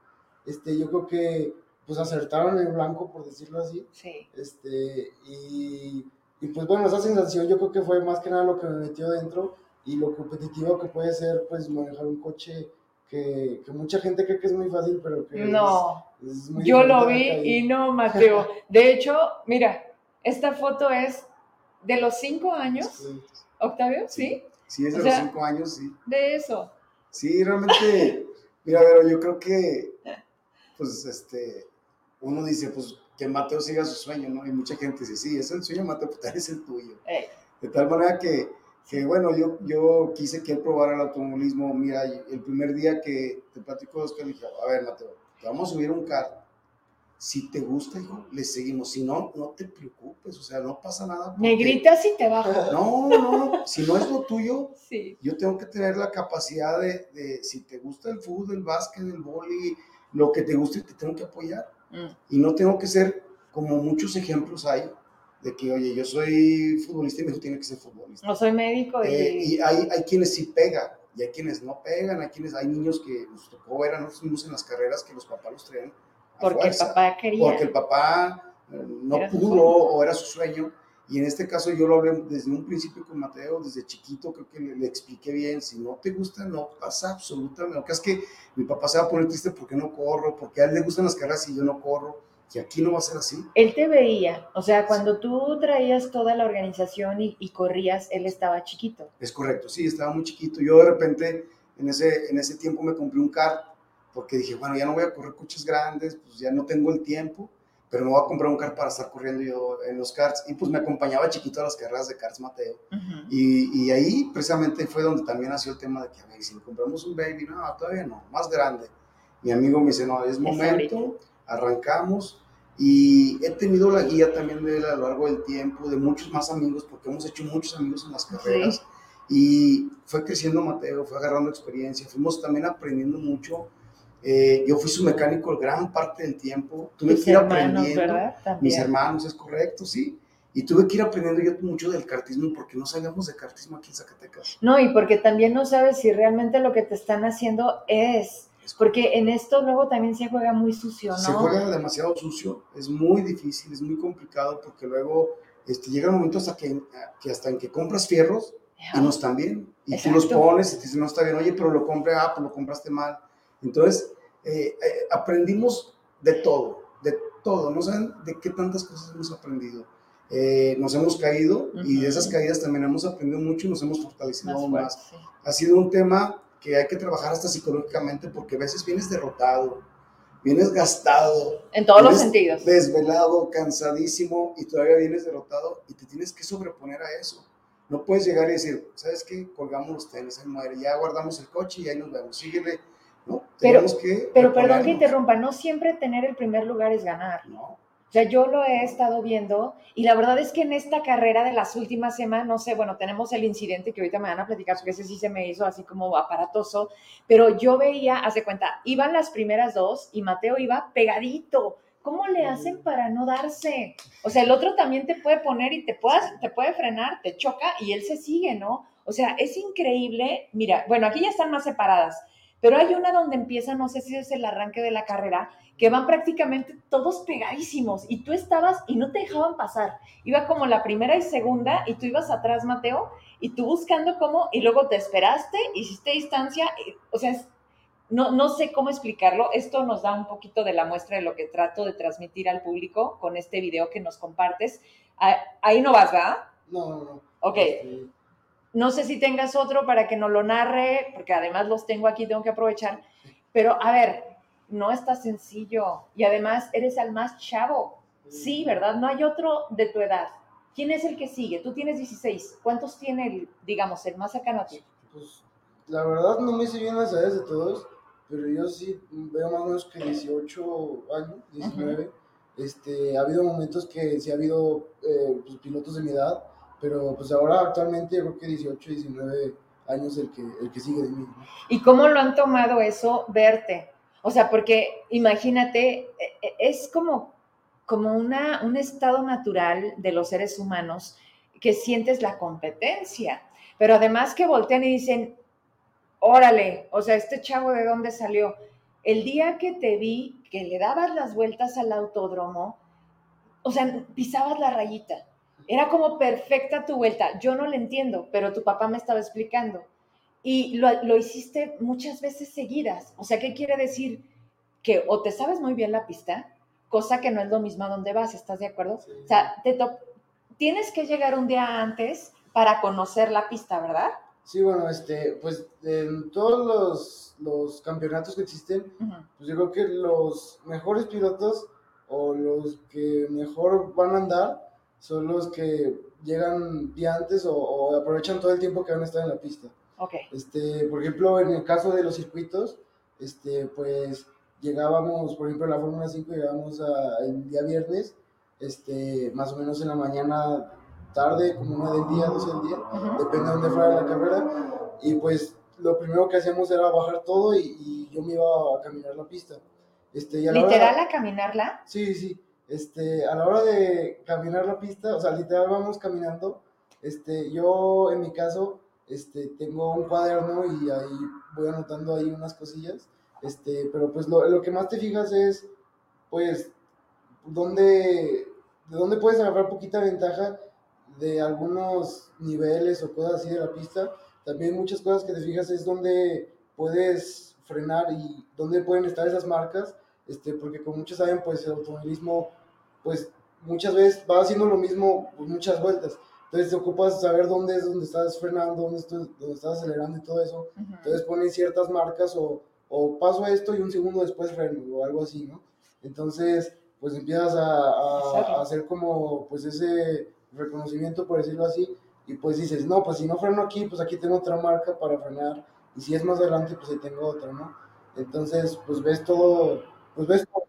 Este, yo creo que pues acertaron el blanco, por decirlo así. Sí. Este, y, y pues bueno, esa sensación yo creo que fue más que nada lo que me metió dentro y lo competitivo que puede ser pues manejar un coche que, que mucha gente cree que es muy fácil, pero que No, es, es muy yo lo vi y no, Mateo. De hecho, mira, esta foto es de los cinco años, Sí. Octavio, ¿sí? Sí, es O de sea- los cinco años, sí. De eso. Sí, realmente, mira, pero yo creo que, pues, este, uno dice, pues, que Mateo siga su sueño, ¿no? Y mucha gente dice, sí, es el sueño, Mateo, pues es el tuyo. Ey, De tal manera que, que bueno, yo, yo quise que él probara el automovilismo. Mira, el primer día que te platico de Oscar, le dije, a ver, Mateo, te vamos a subir un carro. Si te gusta, hijo, le seguimos. Si no, no te preocupes, o sea, no pasa nada. porque- Negrita si te bajo. No, no, no, si no es lo tuyo, Sí. yo tengo que tener la capacidad de, de, si te gusta el fútbol, el básquet, el vóley, lo que te guste, te tengo que apoyar. Mm. Y no tengo que ser, como muchos ejemplos hay, de que, oye, yo soy futbolista y mi hijo tiene que ser futbolista. No soy médico y... Eh, y hay, hay quienes sí pegan, y hay quienes no pegan, hay quienes, hay niños que nos tocó ver a nosotros en las carreras que los papás los traían a porque el fuerza, papá quería. porque el papá eh, no Era pudo o era su sueño. Y en este caso yo lo hablé desde un principio con Mateo, desde chiquito, creo que le, le expliqué bien, si no te gusta, no pasa absolutamente. Lo que es que mi papá se va a poner triste porque no corro, porque a él le gustan las carreras y yo no corro. Y aquí no va a ser así. Él te veía, o sea, cuando tú traías toda la organización y, y corrías, él estaba chiquito. Es correcto, sí, estaba muy chiquito. Yo de repente en ese, en ese tiempo me compré un kart porque dije, bueno, ya no voy a correr coches grandes, pues ya no tengo el tiempo, pero me voy a comprar un kart para estar corriendo yo en los karts. Y pues me acompañaba chiquito a las carreras de karts Mateo. Y, y ahí precisamente fue donde también nació el tema de que, a ver, si compramos un baby, no, todavía no, más grande. Mi amigo me dice, no, es momento, arrancamos. Y he tenido la guía también de él a lo largo del tiempo, de muchos más amigos, porque hemos hecho muchos amigos en las carreras. Sí. Y fue creciendo Mateo, fue agarrando experiencia, fuimos también aprendiendo mucho. Eh, yo fui su mecánico gran parte del tiempo, tuve Tus que ir hermanos, aprendiendo. Mis hermanos, es correcto, sí. Y tuve que ir aprendiendo yo mucho del cartismo porque no sabíamos de cartismo aquí en Zacatecas. No, y porque también no sabes si realmente lo que te están haciendo Es porque en esto luego también se juega muy sucio, ¿no? Se juega demasiado sucio, es muy difícil, es muy complicado porque luego este, llega un momento hasta que, que hasta en que compras fierros y no están bien. Y tú los Exacto. pones y te dicen, no está bien, oye, pero lo compré, ah, pues lo compraste mal. Entonces, eh, eh, aprendimos de todo, de todo. No saben de qué tantas cosas hemos aprendido. Eh, nos hemos caído y de esas caídas también hemos aprendido mucho y nos hemos fortalecido más fuerte, más. sí. Ha sido un tema que hay que trabajar hasta psicológicamente porque a veces vienes derrotado, vienes gastado, En todos los sentidos. desvelado, cansadísimo y todavía vienes derrotado y te tienes que sobreponer a eso. No puedes llegar y decir, ¿sabes qué? Colgamos los tenis, ahí muere, ya guardamos el coche y ahí nos vemos, síguele. No, Pero- que. Pero perdón que interrumpa, no siempre tener el primer lugar es ganar. No, sea, yo lo he estado viendo y la verdad es que en esta carrera de las últimas semanas, no sé, bueno, tenemos el incidente que ahorita me van a platicar porque ese sí se me hizo así como aparatoso, pero yo veía, hace cuenta, iban las primeras dos y Mateo iba pegadito. ¿Cómo le hacen para no darse? O sea, el otro también te puede poner y te, puedas, te puede frenar, te choca y él se sigue, ¿no? O sea, es increíble. Mira, bueno, aquí ya están más separadas, pero hay una donde empieza, no sé si es el arranque de la carrera, que van prácticamente todos pegadísimos y tú estabas y no te dejaban pasar. Iba como la primera y segunda y tú ibas atrás, Mateo, y tú buscando cómo, y luego te esperaste, hiciste distancia, y- o sea, es- no, no sé cómo explicarlo. Esto nos da un poquito de la muestra de lo que trato de transmitir al público con este video que nos compartes. Ah, Ahí no vas, ¿verdad? No, no, no. Ok, Este, no sé si tengas otro para que nos lo narre, porque además los tengo aquí, tengo que aprovechar. Pero a ver, no está sencillo. Y además eres el más chavo. Sí, ¿verdad? No hay otro de tu edad. ¿Quién es el que sigue? Tú tienes 16. ¿Cuántos tiene, el, digamos, el más cercano a ti? Pues la verdad no me sé bien las edades de todos, pero yo sí veo más o menos que 18 años, 19. este, ha habido momentos que sí ha habido eh, pues, pilotos de mi edad, pero pues ahora actualmente creo que 18, 19 años el que, el que sigue de mí. ¿Y cómo lo han tomado eso verte? O sea, porque imagínate, e- e- es como, como una, un estado natural de los seres humanos que sientes la competencia, pero además que voltean y dicen, órale, o sea, este chavo de dónde salió. El día que te vi, que le dabas las vueltas al autódromo, o sea, pisabas la rayita. Era como perfecta tu vuelta. Yo no lo entiendo, pero tu papá me estaba explicando. Y lo, lo hiciste muchas veces seguidas. O sea, ¿qué quiere decir? Que o te sabes muy bien la pista, cosa que no es lo mismo a donde vas, ¿estás de acuerdo? Sí. O sea, te tienes que llegar un día antes para conocer la pista, ¿verdad? Sí, bueno, este, pues en todos los, los campeonatos que existen, Ujú. pues yo creo que los mejores pilotos o los que mejor van a andar son los que llegan día antes o, o aprovechan todo el tiempo que van a estar en la pista. Ok. Este, por ejemplo, en el caso de los circuitos, este, pues llegábamos, por ejemplo, en la Fórmula 5 llegábamos a- el día viernes, este, más o menos en la mañana, tarde, como una del día, 12 del día, Ujú. depende de dónde fuera la carrera, y pues lo primero que hacíamos era bajar todo y, y yo me iba a caminar la pista. Este, y a la hora- Literal a caminarla. Sí, sí. Este, a la hora de caminar la pista, o sea, literal vamos caminando. Este, yo en mi caso, este, tengo un cuaderno y ahí voy anotando ahí unas cosillas. Este, pero pues lo, lo que más te fijas es, pues, dónde, de dónde puedes agarrar poquita ventaja de algunos niveles o cosas así de la pista. También muchas cosas que te fijas es dónde puedes frenar y dónde pueden estar esas marcas este, porque como muchos saben, pues el automovilismo, pues muchas veces va haciendo lo mismo pues, muchas vueltas. Entonces te ocupas saber dónde es donde estás frenando, dónde, dónde estás acelerando y todo eso. Entonces ponen ciertas marcas o, o, paso esto y un segundo después freno o algo así, ¿no? Entonces, pues empiezas a, a, hacer como pues ese reconocimiento, por decirlo así, y pues dices, no, pues si no freno aquí, pues aquí tengo otra marca para frenar, y si es más adelante, pues ahí tengo otra, ¿no? Entonces, pues ves todo, pues ves todo.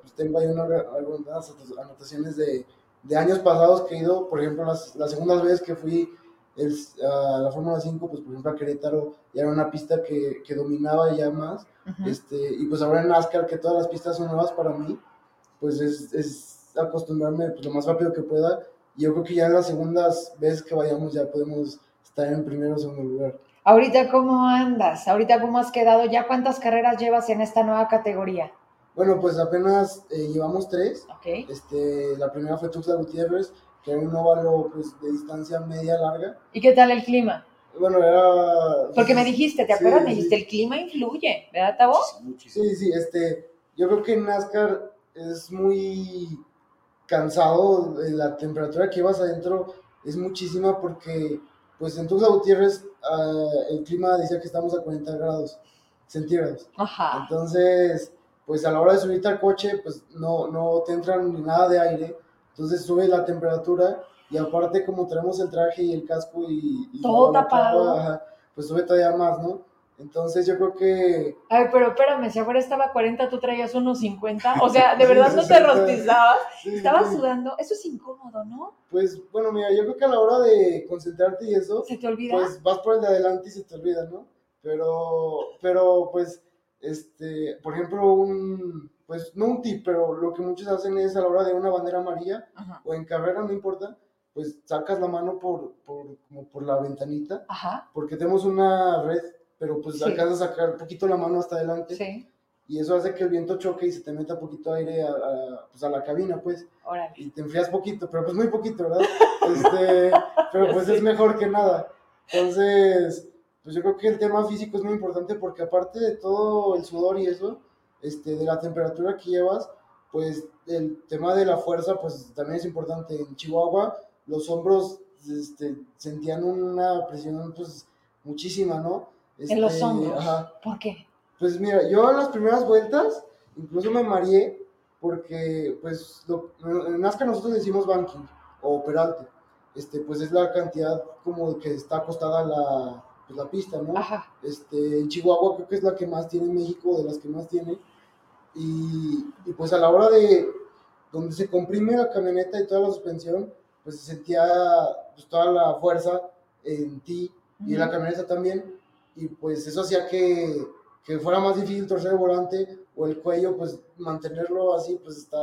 Pues tengo ahí algunas anotaciones de, de, años pasados que he ido, por ejemplo, las, las segundas veces que fui el, a la Fórmula 5, pues por ejemplo a Querétaro, ya era una pista que, que dominaba ya más, este, y pues ahora en NASCAR, que todas las pistas son nuevas para mí, pues es, es acostumbrarme pues, lo más rápido que pueda, y yo creo que ya en las segundas veces que vayamos ya podemos estar en primero o segundo lugar. Ahorita, ¿cómo andas? Ahorita, ¿cómo has quedado? ¿Ya cuántas carreras llevas en esta nueva categoría? Bueno, pues apenas eh, llevamos tres. Okay. Este, la primera fue Tuxtla Gutiérrez, que era un óvalo pues, de distancia media larga. ¿Y qué tal el clima? Bueno, era... Porque me dijiste, ¿te acuerdas? me dijiste, el clima influye, ¿verdad, Tabo? Sí, sí, este, yo creo que en NASCAR es muy cansado, la temperatura que vas adentro es muchísima porque pues en Tuxtla Gutiérrez uh, el clima decía que estamos a 40 grados centígrados. Ajá. Entonces, pues a la hora de subirte al coche, pues no, no te entran ni nada de aire, entonces sube la temperatura y aparte como tenemos el traje y el casco y... Todo tapado. pues sube todavía más, ¿no? Entonces yo creo que... Ay, pero espérame, si afuera estaba a 40, tú traías unos 50. O sea, ¿de verdad no te rostizabas? Estabas sudando. Eso es incómodo, ¿no? Pues, bueno, mira, yo creo que a la hora de concentrarte y eso... ¿Se te olvida? Pues vas por el de adelante y se te olvida, ¿no? Pero, pero pues, este, por ejemplo, un... Pues no un tip, pero lo que muchos hacen es a la hora de una bandera amarilla o en carrera, no importa, pues sacas la mano por, por, como por la ventanita, Ajá. porque tenemos una red pero pues sí. alcanzas a sacar un poquito la mano hasta adelante. Sí. Y eso hace que el viento choque y se te meta poquito aire a, a, pues a la cabina, pues. Órale. Y te enfrías poquito, pero pues muy poquito, ¿verdad? este, pero pues es mejor que nada. Entonces, pues yo creo que el tema físico es muy importante porque aparte de todo el sudor y eso, este, de la temperatura que llevas, pues el tema de la fuerza, pues también es importante. En Chihuahua, los hombros este, sentían una presión, pues, muchísima, ¿no? en los este, hombros. ¿Por qué? Pues mira, yo en las primeras vueltas incluso me mareé porque, pues, en NASCAR nosotros decimos banking o peralte. Este, pues es la cantidad como que está acostada la, pues, la pista, ¿no? Ajá. Este, en Chihuahua creo que es la que más tiene en México, de las que más tiene. Y, y, pues a la hora de donde se comprime la camioneta y toda la suspensión, pues se sentía pues, toda la fuerza en ti y en la camioneta también y pues eso hacía que, que, fuera más difícil torcer el volante o el cuello, pues mantenerlo así, pues está,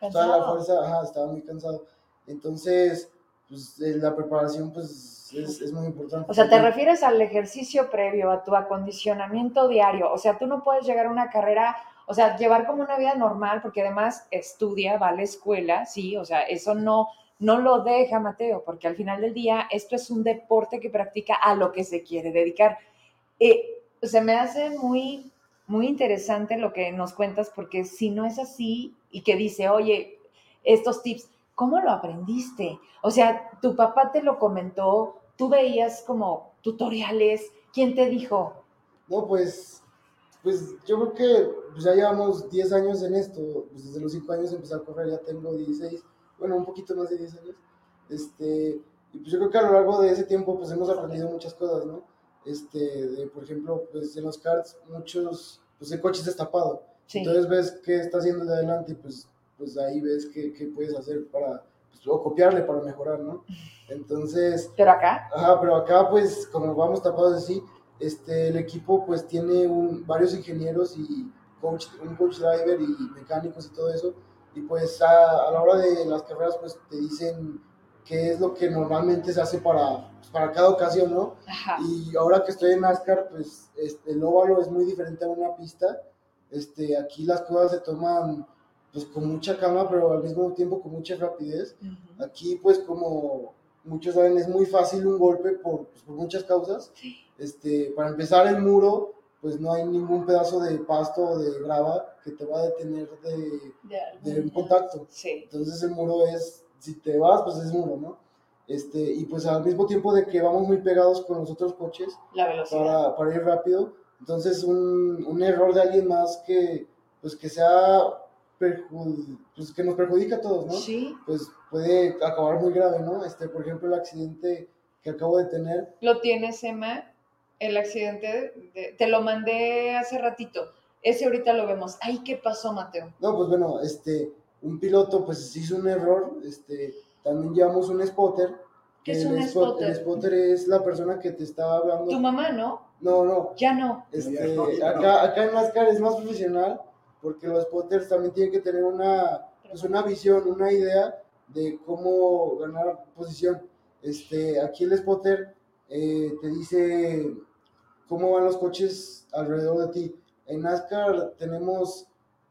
toda la fuerza, ajá, estaba muy cansado. Entonces, pues la preparación pues es, es, muy importante. O sea, te refieres al ejercicio previo, a tu acondicionamiento diario. O sea, tú no puedes llegar a una carrera, o sea, llevar como una vida normal, porque además estudia, va a la escuela, sí, o sea, eso no, no lo deja Mateo, porque al final del día esto es un deporte que practica a lo que se quiere dedicar. Eh, se me hace muy, muy interesante lo que nos cuentas, porque si no es así y que dice, oye, estos tips, ¿cómo lo aprendiste? O sea, tu papá te lo comentó, tú veías como tutoriales, ¿quién te dijo? No, pues, pues yo creo que pues, ya llevamos 10 años en esto, pues, desde los 5 años empecé a correr, ya tengo 16, bueno, un poquito más de 10 años, este, y pues yo creo que a lo largo de ese tiempo pues hemos aprendido muchas cosas, ¿no? este, por ejemplo, pues en los karts muchos, pues el coche es destapado. Entonces ves qué está haciendo de adelante y pues, pues ahí ves qué, qué puedes hacer para, pues, o copiarle para mejorar, ¿no? Entonces... ¿Pero acá? Ajá, pero acá pues como vamos tapados así, este, el equipo pues tiene un, varios ingenieros y coach, un coach driver y mecánicos y todo eso. Y pues a, a la hora de las carreras pues te dicen qué es lo que normalmente se hace para, pues, para cada ocasión, ¿no? Y ahora que estoy en NASCAR, pues este, el óvalo es muy diferente a una pista. Este, aquí las cosas se toman pues con mucha calma, pero al mismo tiempo con mucha rapidez. Aquí, pues como muchos saben, es muy fácil un golpe por, pues, por muchas causas. Este, para empezar, el muro pues no hay ningún pedazo de pasto o de grava que te va a detener de, De, un contacto. Sí. Entonces el muro es, si te vas, pues es muro, ¿no? Este, y pues al mismo tiempo de que vamos muy pegados con los otros coches La velocidad. para, para ir rápido, entonces un, un error de alguien más que, pues que sea, pues que nos perjudica a todos, ¿no? Sí. Pues puede acabar muy grave, ¿no? Este, por ejemplo, el accidente que acabo de tener, Lo tienes, Emma, el accidente, de- te lo mandé hace ratito. Ese ahorita lo vemos. Ay, ¿qué pasó, Mateo? No, pues bueno, este, un piloto pues hizo un error, este, también llevamos un spotter. ¿Qué que es el un spot- spotter? El spotter es la persona que te está hablando. Tu mamá, ¿no? No, no, Ya no. este, No, no. acá, acá en NASCAR es más profesional porque los spotters también tienen que tener una, pues una visión, una idea de cómo ganar posición. Este, aquí el spotter eh, te dice cómo van los coches alrededor de ti. En NASCAR tenemos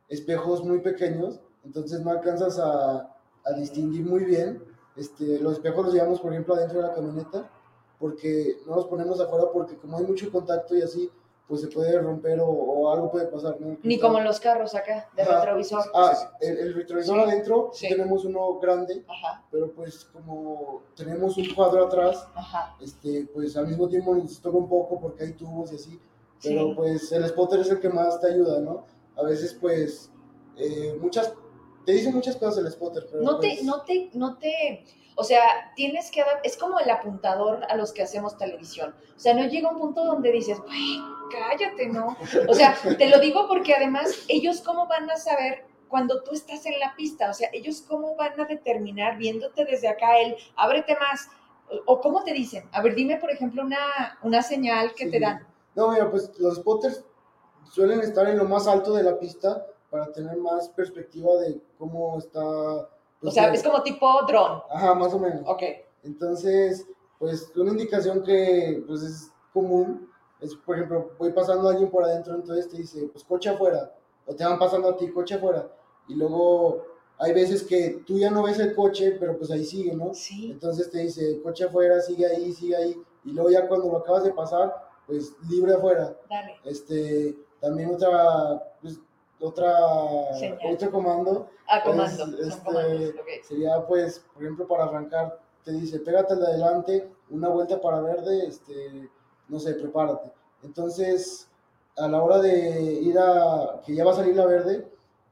espejos muy pequeños, entonces no alcanzas a, a distinguir muy bien. Este, los espejos los llevamos, por ejemplo, adentro de la camioneta, porque no los ponemos afuera, porque como hay mucho contacto y así, pues se puede romper o, o algo puede pasar. ¿no? Ni como en los carros acá, de Ajá. retrovisor. Ah, el, el retrovisor Sí, adentro sí sí. tenemos uno grande, Ajá, pero pues como tenemos un cuadro atrás, ajá. este, pues al mismo tiempo nos estorba un poco porque hay tubos y así, pero Sí. pues el spotter es el que más te ayuda, ¿no? A veces pues eh, muchas, te dice muchas cosas el spotter, pero No te, pues, no te, no te, o sea, tienes que dar, es como el apuntador a los que hacemos televisión. O sea, no llega un punto donde dices, güey, cállate, ¿no? O sea, te lo digo porque además, ellos cómo van a saber cuando tú estás en la pista, o sea, ellos cómo van a determinar viéndote desde acá el, ábrete más, o, o cómo te dicen, a ver, dime, por ejemplo, una, una señal que Sí. te dan. No, mira, pues los spotters suelen estar en lo más alto de la pista para tener más perspectiva de cómo está... O sea, es como tipo dron. Ajá, más o menos. Ok. Entonces, pues una indicación que pues es común es, por ejemplo, voy pasando a alguien por adentro, entonces te dice, pues coche afuera, o te van pasando a ti, coche afuera, y luego hay veces que tú ya no ves el coche, pero pues ahí sigue, ¿no? Sí. Entonces te dice, coche afuera, sigue ahí, sigue ahí, y luego ya cuando lo acabas de pasar, pues libre afuera. Dale. Este, también otra, pues, otra, Señal. otro comando A comando. Es, este, comandos. ok. sería pues, por ejemplo, para arrancar, te dice, pégate al de adelante, una vuelta para verde, este, no sé, prepárate. Entonces, a la hora de ir a, que ya va a salir la verde,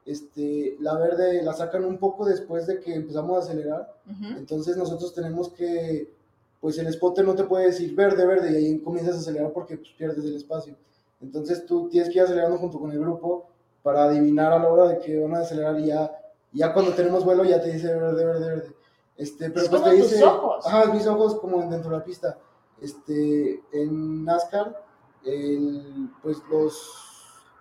este, la verde la sacan un poco después de que empezamos a acelerar, Ujú. entonces nosotros tenemos que, pues el spotter no te puede decir verde, verde, y ahí comienzas a acelerar porque pues, pierdes el espacio. Entonces tú tienes que ir acelerando junto con el grupo para adivinar a la hora de que van a acelerar y ya, cuando tenemos vuelo ya te dice verde, verde, verde. Este, pero Es pues como te tus dice, ojos. ajá, mis ojos como dentro de la pista. Este, en NASCAR, el- pues los,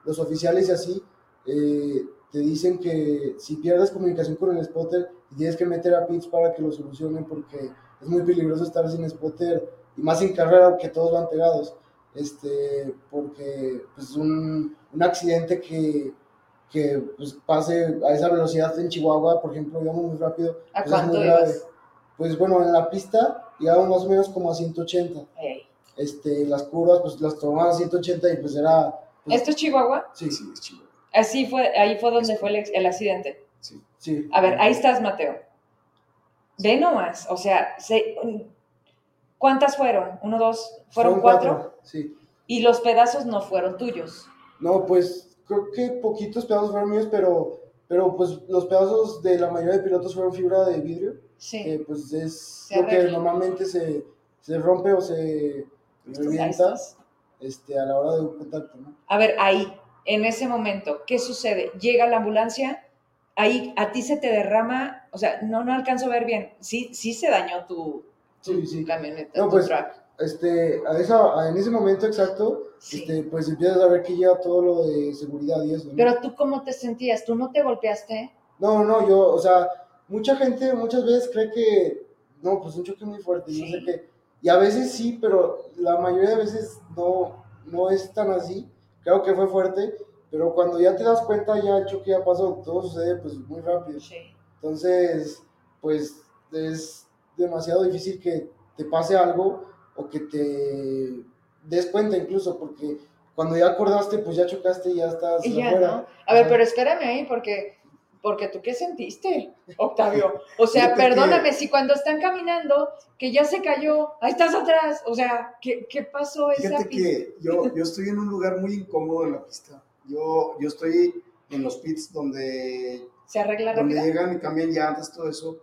los oficiales y así eh, te dicen que si pierdes comunicación con el spotter, tienes que meter a pits para que lo solucionen porque es muy peligroso estar sin spotter y más en carrera que todos van pegados. Este, porque pues un, un accidente que, que pues, pase a esa velocidad en Chihuahua, por ejemplo, íbamos muy rápido, ¿A pues, es cuánto ibas? Pues bueno, en la pista íbamos más o menos como a 180. Ey. Este, las curvas, pues las tomamos a 180 y pues era... pues, ¿Esto es Chihuahua? sí, Sí, es chido. Así fue, ahí fue donde fue el, el accidente. Sí. sí. A ver, ahí estás, Mateo. Ve nomás, o sea, se- ¿cuántas fueron? ¿Uno, dos? ¿Fueron, cuatro? Sí. Y los pedazos no fueron tuyos. No, pues creo que poquitos pedazos fueron míos, pero, pero pues los pedazos de la mayoría de pilotos fueron fibra de vidrio, Sí. que pues es Se lo que normalmente se, se rompe o se revienta este, a la hora de un contacto, ¿no? A ver, ahí, en ese momento, ¿qué sucede? Llega la ambulancia, ahí a ti se te derrama, o sea, no, no alcanzo a ver bien. Sí, sí se dañó tu, tu Sí, sí. camioneta, No, tu pues. Este, a esa, en ese momento exacto, Sí. este, pues empiezas a ver que llega todo lo de seguridad y eso, ¿no? Pero tú, ¿cómo te sentías? ¿Tú no te golpeaste? No, no, yo, o sea, mucha gente muchas veces cree que, no, pues un choque muy fuerte, y no sé qué. Y a veces sí, pero la mayoría de veces no, no es tan así. Creo que fue fuerte, pero cuando ya te das cuenta, ya el choque ya pasó, todo sucede pues muy rápido. Sí. Entonces, pues es demasiado difícil que te pase algo o que te des cuenta incluso, porque cuando ya acordaste, pues ya chocaste y ya estás Y ya, afuera. ¿no? A ver, pero espérame ahí, porque, porque tú qué sentiste, Octavio. O sea, que- perdóname, si cuando están caminando, que ya se cayó, ahí estás atrás. O sea, ¿qué, qué pasó esa Fíjate pista? que yo, yo estoy en un lugar muy incómodo en la pista. Yo, yo estoy en los pits donde, ¿Se arregla donde rápido? llegan y cambian llantas, todo eso.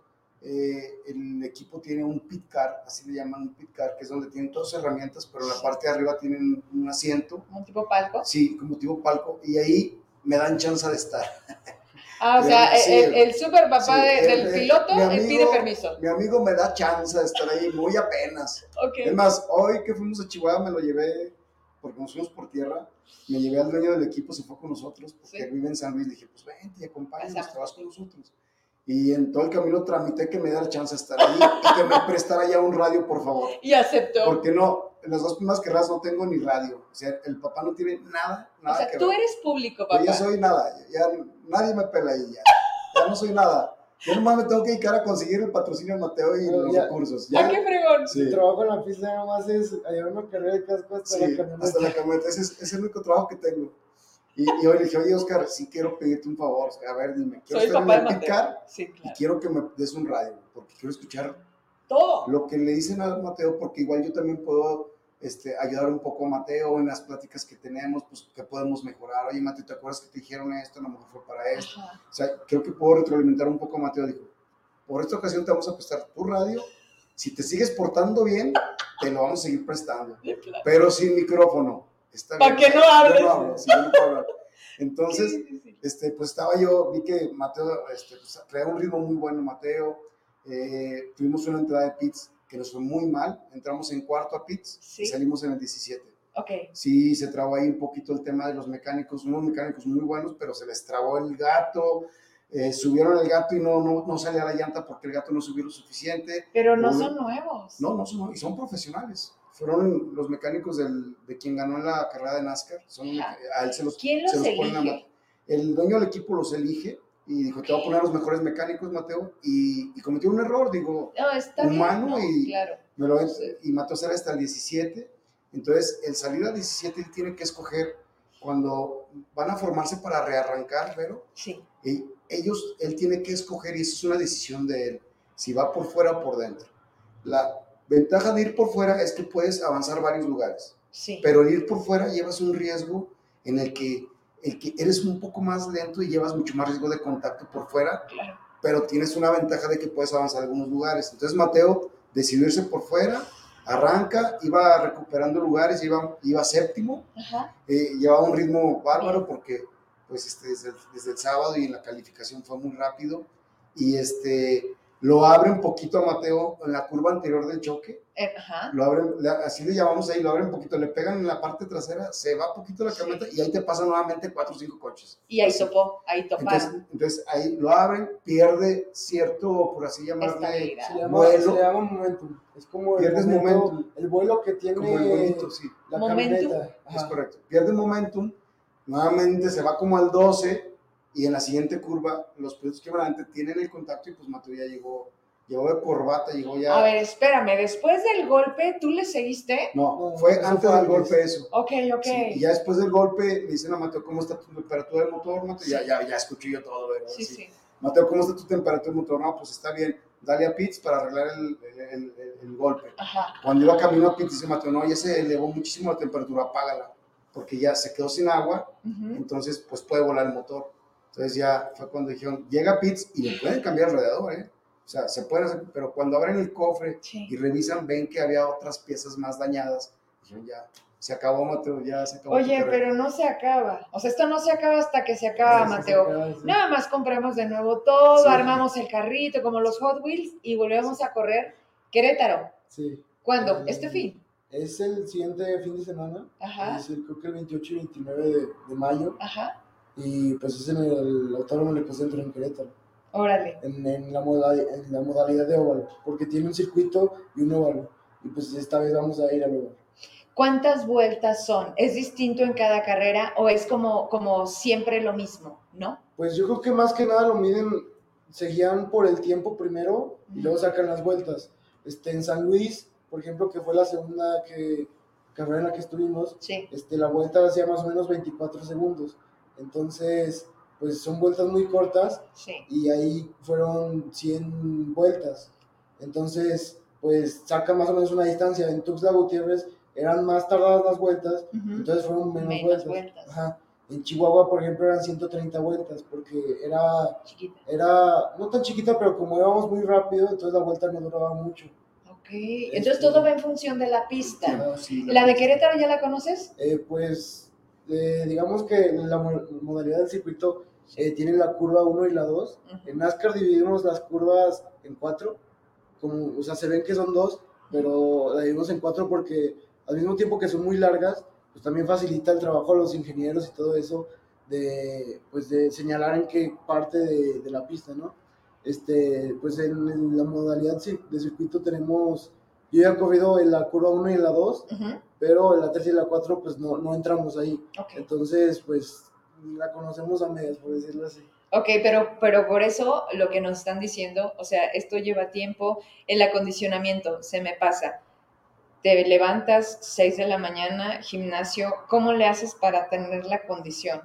Eh, el equipo tiene un pit car, así le llaman un pit car, que es donde tienen todas las herramientas, pero en la parte de arriba tienen un asiento, ¿Como un tipo palco? sí, como tipo palco, y ahí me dan chance de estar. Ah, o sea, Sí, el, el super papá sí, de- el- del el- piloto mi eh, amigo- pide permiso. Mi amigo me da chance de estar ahí muy apenas. Ok. Es más, hoy que fuimos a Chihuahua me lo llevé, porque nos fuimos por tierra, me llevé al dueño del equipo, se fue con nosotros, porque Sí. vive en San Luis, le dije, pues vente y acompáñanos, te vas con nosotros. Y en todo el camino tramité que me diera chance de estar ahí y que me prestara ya un radio, por favor. Y aceptó. Porque no, en las dos primeras carreras no tengo ni radio. O sea, el papá no tiene nada, O nada sea, que tú ver. eres público, Yo papá. ya soy nada, ya, nadie me pela ahí ya. Ya no soy nada. Yo nomás me tengo que dedicar a conseguir el patrocinio de Mateo y los ya- recursos. ¡Ah, Ya, qué fregón! sí. Tu trabajo en la pista nomás es llevar una carrera de casco hasta la camioneta. hasta la camioneta. Ese es, ese es el único trabajo que tengo. Y, y hoy le dije, oye, Oscar, sí quiero pedirte un favor. A ver, dime, quiero Soy estar papá en el Mateo. picar Sí, y claro. quiero que me des un radio, porque quiero escuchar Todo. lo que le dicen a Mateo, porque igual yo también puedo este, ayudar un poco a Mateo en las pláticas que tenemos, pues que podemos mejorar. Oye, Mateo, ¿te acuerdas que te dijeron esto? A lo mejor fue para esto. Ajá. O sea, creo que puedo retroalimentar un poco a Mateo. Dijo, por esta ocasión te vamos a prestar tu radio. Si te sigues portando bien, te lo vamos a seguir prestando. Plano. Pero sin micrófono. Está Pa' bien. que no hables. Yo no hablo, sí, yo no puedo hablar. Entonces, este, pues estaba yo, vi que Mateo este, pues, traía un ritmo muy bueno, Mateo. Eh, tuvimos una entrada de pits que nos fue muy mal. Entramos en cuarto a pits Sí. y salimos en el 17. Ok. Sí, se trabó ahí un poquito el tema de los mecánicos, unos mecánicos muy buenos, pero se les trabó el gato. eh, subieron el gato y no, no, no salía la llanta porque el gato no subió lo suficiente. Pero no Muy- son nuevos. No, no son, y son profesionales. Fueron los mecánicos del, de quien ganó la carrera de NASCAR. Son, a él se los, ¿Quién se los los ponen a. El dueño del equipo los elige y dijo, te voy a poner los mejores mecánicos, Mateo. Y, y cometió un error, digo, No, Humano bien. ¿no? y- Claro. me lo, y Mateo sale hasta el 17. Entonces, el salir al 17 él tiene que escoger cuando van a formarse para rearrancar, pero Sí. y ellos, él tiene que escoger y eso es una decisión de él, si va por fuera o por dentro. La ventaja de ir por fuera es que puedes avanzar varios lugares, Sí. pero el ir por fuera llevas un riesgo en el que, el que eres un poco más lento y llevas mucho más riesgo de contacto por fuera, claro. pero tienes una ventaja de que puedes avanzar algunos lugares. Entonces Mateo decidió irse por fuera, arranca, iba recuperando lugares, iba, iba séptimo, Ajá. eh, llevaba un ritmo bárbaro porque pues este, desde, desde el sábado y en la calificación fue muy rápido y este lo abre un poquito a Mateo en la curva anterior del choque, Eh, ajá. lo abren, le- así le llamamos ahí, lo abren un poquito, le pegan en la parte trasera, se va poquito la Sí. camioneta y ahí te pasan nuevamente cuatro o cinco coches. Y ahí Así. topó, ahí Entonces, toparon. entonces ahí lo abren, pierde cierto, por así llamarle, llama, Vuelo. se llama momentum. Es como el, Pierdes momento, momentum. el vuelo que tiene como el bonito, sí. la Momentum. camioneta. Es Ajá. correcto. Pierde momentum, nuevamente se va como al 12 y en la siguiente curva los pilotos que van adelante tienen el contacto y pues Mateo ya llegó, llegó de corbata, llegó ya... A ver, espérame, después del golpe, ¿tú le seguiste? no, fue antes fue del golpe eso. Ok, ok. Sí, y ya después del golpe le dicen a Mateo, ¿cómo está tu temperatura del motor, Mateo? Ya, ya, ya escuché yo todo, ¿verdad? Sí, Sí. sí. Mateo, ¿cómo está tu temperatura del motor? No, pues está bien. Dale a Pitts para arreglar el, el- el- el- el golpe. Ajá. Cuando iba camino a Pitts, dice Mateo, no, ya se elevó muchísimo la temperatura, apágala. Porque ya se quedó sin agua entonces pues puede volar el motor. Entonces ya fue cuando dijeron, llega Pitts y le pueden cambiar el radiador, ¿eh? O sea, se puede hacer, pero cuando abren el cofre Sí. y revisan, ven que había otras piezas más dañadas. Dijeron, ya, se acabó Mateo, ya se acabó. Oye, carrera". pero no se acaba. O sea, esto no se acaba hasta que se acaba, se Mateo. acaba, sí. Nada más compramos de nuevo todo, armamos el carrito como los Hot Wheels y volvemos a correr Querétaro. Sí. ¿Cuándo? Eh, Este fin. Es el siguiente fin de semana. Ajá. Es el, creo que el 28 y 29 de, de mayo. Ajá. Y pues es en el Autódromo Lepocentro en Querétaro. Órale. En, en la modalidad, en la modalidad de óvalo. Porque tiene un circuito y un óvalo. Y pues esta vez vamos a ir al óvalo. ¿Cuántas vueltas son? ¿Es distinto en cada carrera o es como, como siempre lo mismo? ¿No? Pues yo creo que más que nada lo miden, se guían por el tiempo primero y luego sacan las vueltas. Este, en San Luis, por ejemplo, que fue la segunda que, carrera en la que estuvimos, Sí. este, la vuelta hacía más o menos 24 segundos. Entonces, pues son vueltas muy cortas Sí. y ahí fueron 100 vueltas. Entonces, pues saca más o menos una distancia. En Tuxtla Gutiérrez eran más tardadas las vueltas, entonces fueron menos, Menos vueltas. vueltas. Ajá. En Chihuahua, por ejemplo, eran 130 vueltas porque era, Chiquita. era no tan chiquita, pero como íbamos muy rápido, entonces la vuelta no duraba mucho. Ok. Entonces todo va en función de la pista. Ah, sí, ¿La de Querétaro ya la conoces? Eh, pues eh, digamos que la mo- modalidad del circuito eh, tiene la curva 1 y la 2. Ujú. En NASCAR dividimos las curvas en cuatro, como, o sea, se ven que son dos, pero la dividimos en cuatro porque al mismo tiempo que son muy largas, pues también facilita el trabajo a los ingenieros y todo eso de, pues de señalar en qué parte de, de la pista, ¿no? Este, pues en, en la modalidad de circuito tenemos, yo ya he corrido en la curva 1 y en la 2, Ujú. Pero en la 3 y la 4 pues no, no entramos ahí. Ok. Entonces, pues la conocemos a medias, por decirlo así. Ok, pero, pero por eso lo que nos están diciendo, o sea, esto lleva tiempo, el acondicionamiento se me pasa. Te levantas 6 de la mañana, gimnasio, ¿cómo le haces para tener la condición?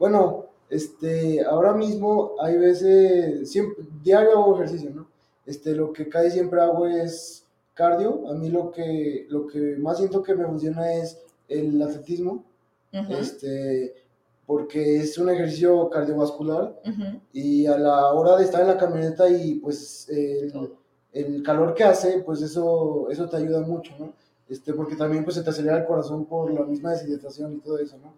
Bueno, este, ahora mismo hay veces, siempre, diario hago ejercicio, ¿no? Este, lo que casi siempre hago es cardio. A mí lo que, lo que más siento que me funciona es el atletismo, este, porque es un ejercicio cardiovascular y a la hora de estar en la camioneta y pues el, el calor que hace, pues eso, eso te ayuda mucho, ¿no? Este, porque también pues se te acelera el corazón por la misma deshidratación y todo eso, ¿no?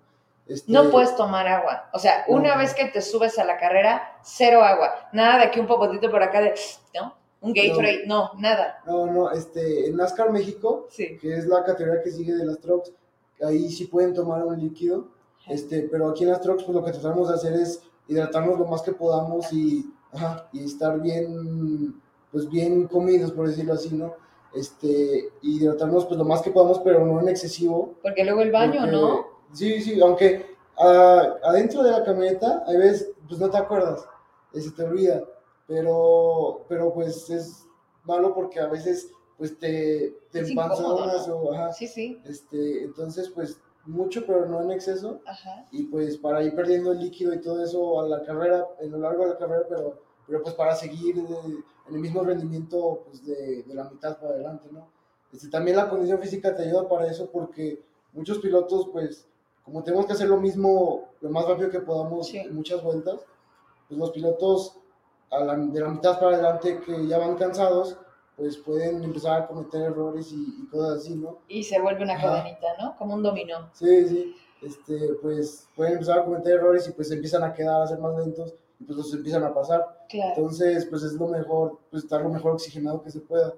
Este, No puedes tomar agua. O sea, una No. vez que te subes a la carrera, cero agua. Nada de que un popotito por acá de, ¿no? Un Gatorade, no, nada. No, no, este, en NASCAR México, Sí. que es la categoría que sigue de las trucks, ahí sí pueden tomar un líquido, este, pero aquí en las trucks pues lo que tratamos de hacer es hidratarnos lo más que podamos y, ajá, y estar bien, pues bien comidos, por decirlo así, ¿no? Este, hidratarnos pues lo más que podamos, pero no en excesivo. Porque luego el baño, porque- ¿no? Sí, sí, aunque ah, adentro de la camioneta, hay veces, pues no te acuerdas, se te olvida, pero, pero pues es malo porque a veces pues te, te empanzonas o, ajá, Sí, sí. este, entonces pues mucho, pero no en exceso, Ajá. y pues para ir perdiendo el líquido y todo eso a la carrera, en lo largo de la carrera, pero, pero pues para seguir de- en el mismo rendimiento pues de, de la mitad para adelante, ¿no? Este, también la condición física te ayuda para eso porque muchos pilotos pues como tenemos que hacer lo mismo lo más rápido que podamos Sí. en muchas vueltas, pues los pilotos a la- de la mitad para adelante que ya van cansados, pues pueden empezar a cometer errores y, y cosas así, ¿no? Y se vuelve una Ajá. cadenita, ¿no? Como un dominó. Sí, sí, este, pues pueden empezar a cometer errores y pues empiezan a quedar, a ser más lentos y pues los empiezan a pasar. Claro. Entonces, pues es lo mejor, pues estar lo mejor oxigenado que se pueda.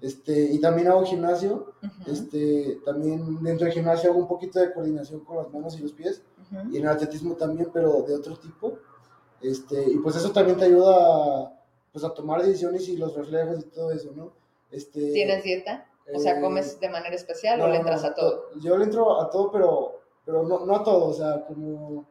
Este, y también hago gimnasio, Ujú, este, también dentro del gimnasio hago un poquito de coordinación con las manos y los pies, ujú. y en el atletismo también, pero de otro tipo. Este, y pues eso también te ayuda a, pues, a tomar decisiones y los reflejos y todo eso, ¿no? Este, ¿Tienes dieta? O sea, eh, ¿comes de manera especial o le entras no, a todo? Yo le entro a todo, pero, pero no, no a todo, o sea, como,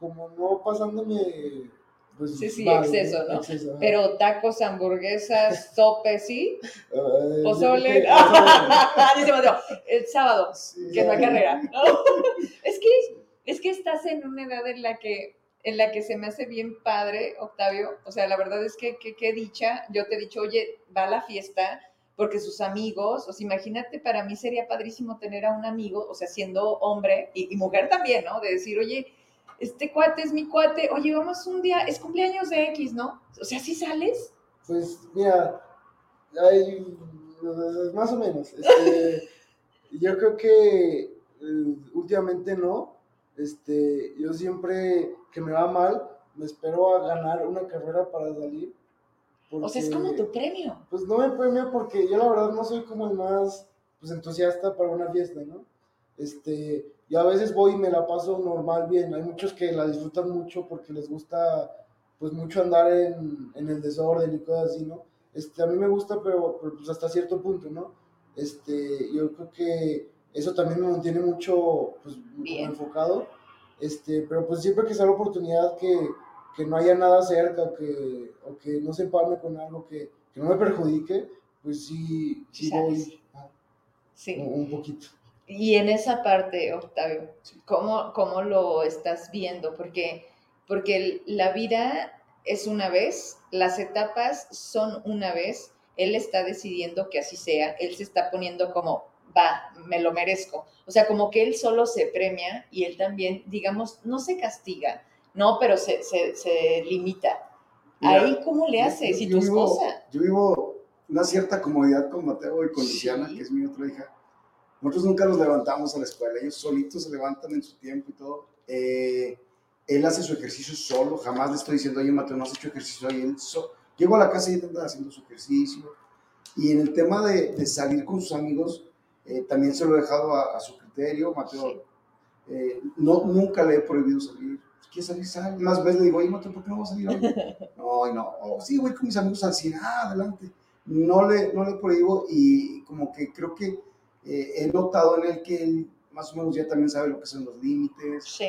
como no pasándome. Pues, Sí, sí, exceso, ¿no? Exceso. Pero tacos, hamburguesas, sopes, ¿sí? Creo Pozole. que- pozole. Dice Mateo, el sábado, Sí, que hay ya. carrera. es que es que estás en una edad en la que en la que se me hace bien padre, Octavio. O sea, la verdad es que qué dicha. Yo te he dicho, oye, va a la fiesta porque sus amigos, o sea, imagínate, para mí sería padrísimo tener a un amigo, o sea, siendo hombre y, y mujer también, ¿no? De decir, oye, este cuate es mi cuate, oye, vamos un día, es cumpleaños de X, ¿no? O sea, ¿sí sales? Pues mira, hay más o menos. Este, yo creo que eh, últimamente no. Este, yo siempre que me va mal, me espero a ganar una carrera para salir. O sea, es como porque- tu premio. Pues no me premia porque yo la verdad no soy como el más pues, entusiasta para una fiesta, ¿no? Este, yo a veces voy y me la paso normal bien. Hay muchos que la disfrutan mucho porque les gusta pues mucho andar en, en el desorden y cosas así, ¿no? Este, a mí me gusta, pero, pero, pues hasta cierto punto, ¿no? Este, yo creo que eso también me mantiene mucho pues, enfocado. Este, pero pues siempre que sea la oportunidad que, que no haya nada cerca o que, o que no se empalme con algo que, que no me perjudique, pues sí, sí voy ah, Sí. un, un poquito. Y en esa parte, Octavio, ¿cómo, ¿cómo, lo estás viendo? Porque, porque la vida es una vez, las etapas son una vez, él está decidiendo que así sea, él se está poniendo como, va, me lo merezco. O sea, como que él solo se premia y él también, digamos, no se castiga, no, pero se, se, limita. Ahí, ¿cómo le haces? ¿Y tu esposa? Yo vivo una cierta comodidad con Mateo y con Luciana, que es mi otra hija. Nosotros nunca los levantamos a la escuela, ellos solitos se levantan en su tiempo y todo. Eh, él hace su ejercicio solo, jamás le estoy diciendo, oye Mateo, no has hecho ejercicio, y él llego a la casa y él anda haciendo su ejercicio. Y en el tema de, de salir con sus amigos, eh, también se lo he dejado a, su criterio, Mateo. Eh, no, nunca le he prohibido salir. Si quiere salir, sale. Más veces le digo, oye Mateo, ¿por qué no vas a salir hoy? no, no. Oh, sí, voy con mis amigos al cine, ah, adelante. No le, no le prohíbo y como que creo que eh, he notado en él que él más o menos ya también sabe lo que son los límites. Sí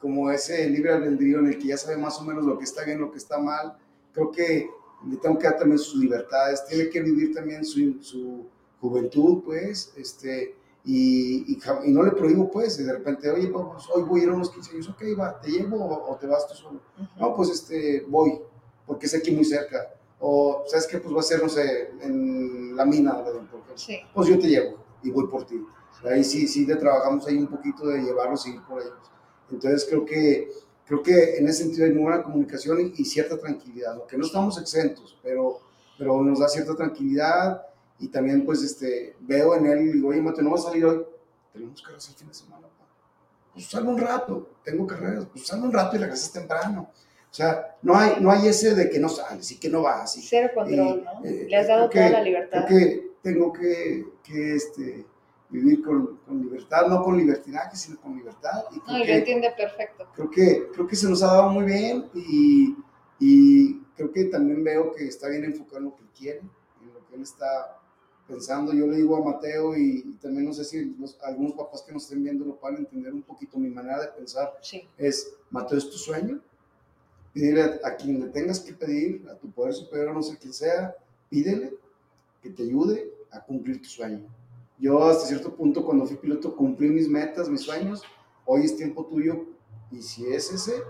como ese libre albedrío en el que ya sabe más o menos lo que está bien, lo que está mal. Creo que le tengo que dar también sus libertades, tiene que vivir también su, su juventud, pues, este, y, y, no le prohíbo, pues, de repente, oye, pues, hoy voy a ir a unos 15 años, ok, va, ¿te llevo o, te vas tú solo? No, pues, este, voy, porque es aquí muy cerca. O, ¿sabes qué? Pues va a ser, no sé, en la mina Don Sí. Pues yo te llevo y voy por ti. Ahí sí, sí, de trabajamos ahí un poquito de llevarlos y ir por ellos. Entonces creo que, creo que en ese sentido hay muy buena comunicación y, cierta tranquilidad, lo que no estamos exentos, pero, pero nos da cierta tranquilidad y también pues este, veo en él y digo, oye Mateo, no va a salir hoy, tenemos carreras el fin de semana, pues salgo un rato, tengo carreras, pues salgo un rato y regresas temprano. O sea, no hay, no hay ese de que no sales y que no vas. Y, Cero control, ¿no? Eh, Le has dado toda la libertad. Creo que tengo que, que este, vivir con, con, libertad, no con libertinaje, sino con libertad. Y no, lo entiende perfecto. Creo que, creo que se nos ha dado muy bien y, y creo que también veo que está bien enfocado en lo que quiere, en lo que él está pensando. Yo le digo a Mateo y, también no sé si algunos papás que nos estén viendo lo puedan entender un poquito mi manera de pensar. Sí. Es, Mateo, es tu sueño. Pídele a, quien le tengas que pedir, a tu poder superior, no sé quién sea, pídele que te ayude a cumplir tu sueño yo hasta cierto punto cuando fui piloto cumplí mis metas, mis sueños, hoy es tiempo tuyo y si es ese,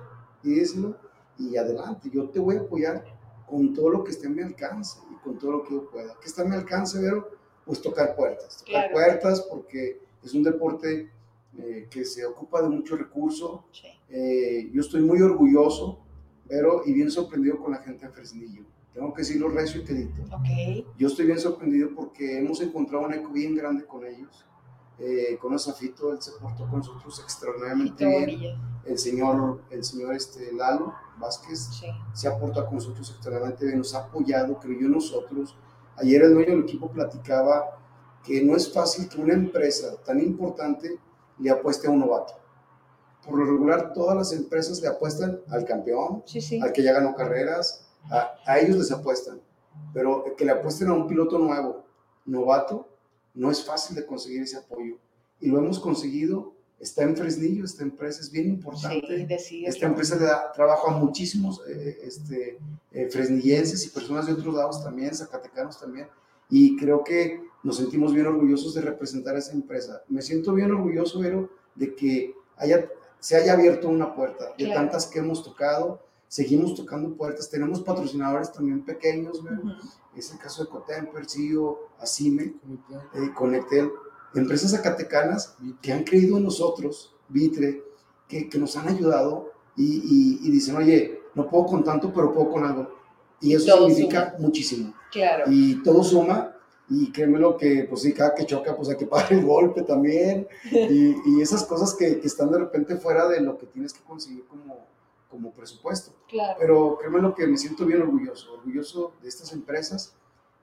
pídeselo y adelante, yo te voy a apoyar con todo lo que esté en mi alcance con todo lo que yo pueda. ¿Qué está en mi alcance, Vero? Pues tocar puertas, tocar puertas porque es un deporte eh, que se ocupa de mucho recurso. Eh, yo estoy muy orgulloso, pero y bien sorprendido con la gente de Fresnillo tengo que decirlo recio y quedito. Okay. Yo estoy bien sorprendido porque hemos encontrado un eco bien grande con ellos. Eh, con Azafito, él se portó con nosotros extraordinariamente bien. El señor, el señor este, Lalo Vázquez se ha portado con nosotros extraordinariamente bien, nos ha apoyado, creyó en nosotros. Ayer el dueño del equipo platicaba que no es fácil que una empresa tan importante le apueste a un novato. Por lo regular, todas las empresas le apuestan al campeón, al que ya ganó carreras, a, ellos les apuestan, pero que le apuesten a un piloto nuevo, novato, no es fácil de conseguir ese apoyo. Y lo hemos conseguido, está en Fresnillo, esta empresa es bien importante. esta empresa le da trabajo a muchísimos eh, este, eh, fresnillenses y personas de otros lados también, zacatecanos también. Y creo que nos sentimos bien orgullosos de representar a esa empresa. Me siento bien orgulloso, Vero, de que haya, se haya abierto una puerta de tantas que hemos tocado seguimos tocando puertas. Tenemos patrocinadores también pequeños, es el caso de Cotemper, CIO, Asime, eh, Conectel, empresas zacatecanas que han creído en nosotros, Vitre, que, que nos han ayudado y, y, dicen, oye, no puedo con tanto, pero puedo con algo. Y eso significa muchísimo. Claro. Y todo suma. Y créeme lo que, pues sí, cada que choca, pues hay que pagar el golpe también. y, y, esas cosas que, que, están de repente fuera de lo que tienes que conseguir como, como presupuesto. Claro. Pero créeme lo que me siento bien orgulloso, orgulloso de estas empresas,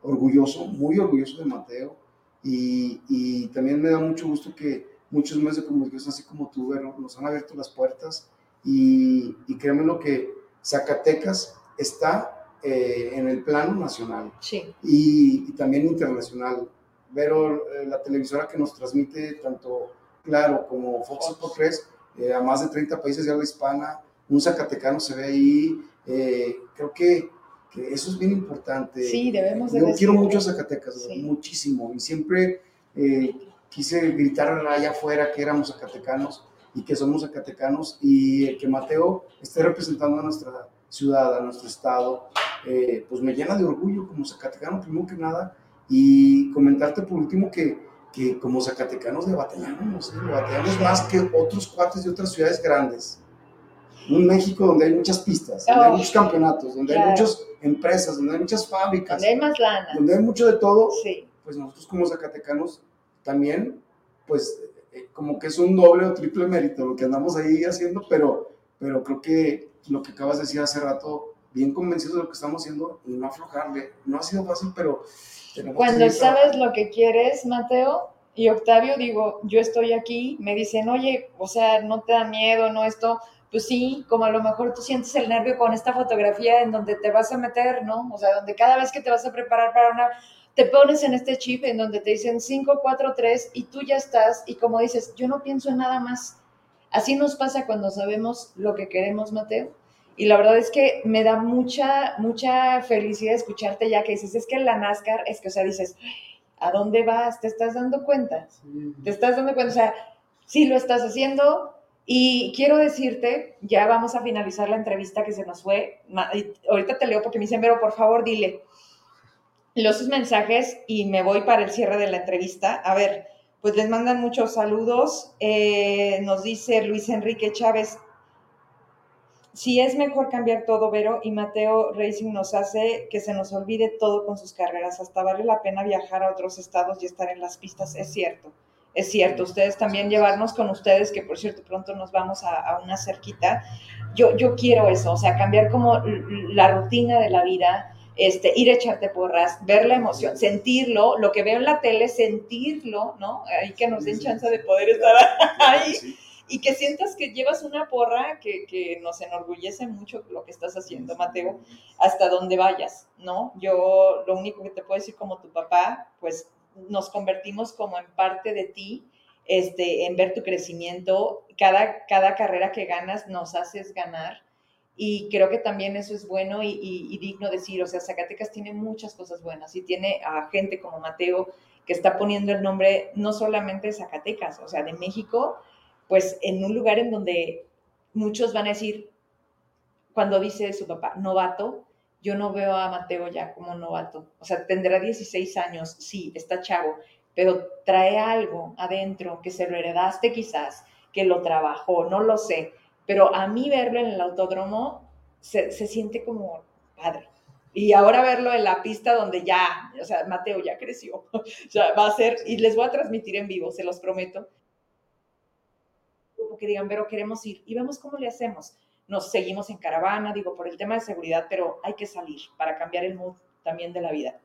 orgulloso, muy orgulloso de Mateo y, y también me da mucho gusto que muchos medios de comunicación, así como tú, nos han abierto las puertas y, y créeme lo que Zacatecas está eh, en el plano nacional sí. y, también internacional. Pero eh, la televisora que nos transmite tanto Claro como Fox Fox. 3 eh, a más de 30 países de habla hispana, un zacatecano se ve ahí. Eh, creo que, que, eso es bien importante. Sí, debemos de Yo quiero mucho a Zacatecas, muchísimo. Y siempre eh, quise gritar allá afuera que éramos zacatecanos y que somos zacatecanos y el que Mateo esté representando a nuestra ciudad, a nuestro estado, eh, pues me llena de orgullo como zacatecano, primero que nada, y comentarte por último que, que como zacatecanos le batallamos, le batallamos más que otros cuates de otras ciudades grandes. Un México donde hay muchas pistas, donde hay Oh, muchos campeonatos, donde hay claro. muchas empresas, donde hay muchas fábricas, Donde hay más lana. donde hay mucho de todo, Sí. pues nosotros como zacatecanos también, pues eh, como que es un doble o triple mérito lo que andamos ahí haciendo, pero, pero creo que lo que acabas de decir hace rato, bien convencidos de lo que estamos haciendo y no aflojarle. No ha sido fácil, pero Cuando sabes lo que quieres, Mateo y Octavio, digo, yo estoy aquí, me dicen, oye, o sea, no te da miedo, no esto. Pues sí, como a lo mejor tú sientes el nervio con esta fotografía en donde te vas a meter, ¿no? O sea, donde cada vez que te vas a preparar para una, te pones en este chip en donde te dicen 5, 4, 3 y tú ya estás y como dices, yo no pienso en nada más. Así nos pasa cuando sabemos lo que queremos, Mateo. Y la verdad es que me da mucha, mucha felicidad escucharte ya que dices, es que la NASCAR, es que, o sea, dices, ¿a dónde vas? ¿Te estás dando cuenta? Sí. ¿Te estás dando cuenta? O sea, sí lo estás haciendo. Y quiero decirte, ya vamos a finalizar la entrevista que se nos fue. Ahorita te leo porque me dicen, pero por favor, dile. Leo sus mensajes y me voy para el cierre de la entrevista. A ver, pues les mandan muchos saludos. Eh, nos dice Luis Enrique Chávez, si es mejor cambiar todo, Vero, y Mateo Racing nos hace que se nos olvide todo con sus carreras. Hasta vale la pena viajar a otros estados y estar en las pistas. Es cierto, es cierto. Ustedes también llevarnos con ustedes, que por cierto pronto nos vamos a, a una cerquita. Yo, yo quiero eso, o sea, cambiar como la rutina de la vida, este, ir a echarte porras, ver la emoción, sentirlo, lo que veo en la tele, sentirlo, ¿no? Ahí que nos den chance de poder estar ahí y que sientas que llevas una porra que, que nos enorgullece mucho lo que estás haciendo, Mateo, hasta donde vayas, ¿no? Yo lo único que te puedo decir como tu papá, pues nos convertimos como en parte de ti, este, en ver tu crecimiento. Cada, cada carrera que ganas nos haces ganar. Y creo que también eso es bueno y, y- digno decir, o sea, Zacatecas tiene muchas cosas buenas y tiene a gente como Mateo que está poniendo el nombre no solamente de Zacatecas, o sea, de México, pues en un lugar en donde muchos van a decir, cuando dice su papá, novato, yo no veo a Mateo ya como novato. O sea, tendrá 16 años, sí, está chavo, pero trae algo adentro que se lo heredaste quizás, que lo trabajó, no lo sé. Pero a mí verlo en el autódromo se, se siente como padre. Y ahora verlo en la pista donde ya, o sea, Mateo ya creció. O sea, va a ser, y les voy a transmitir en vivo, se los prometo. Como que digan, pero queremos ir y vemos cómo le hacemos. Nos seguimos en caravana, digo, por el tema de seguridad, pero hay que salir para cambiar el mood también de la vida.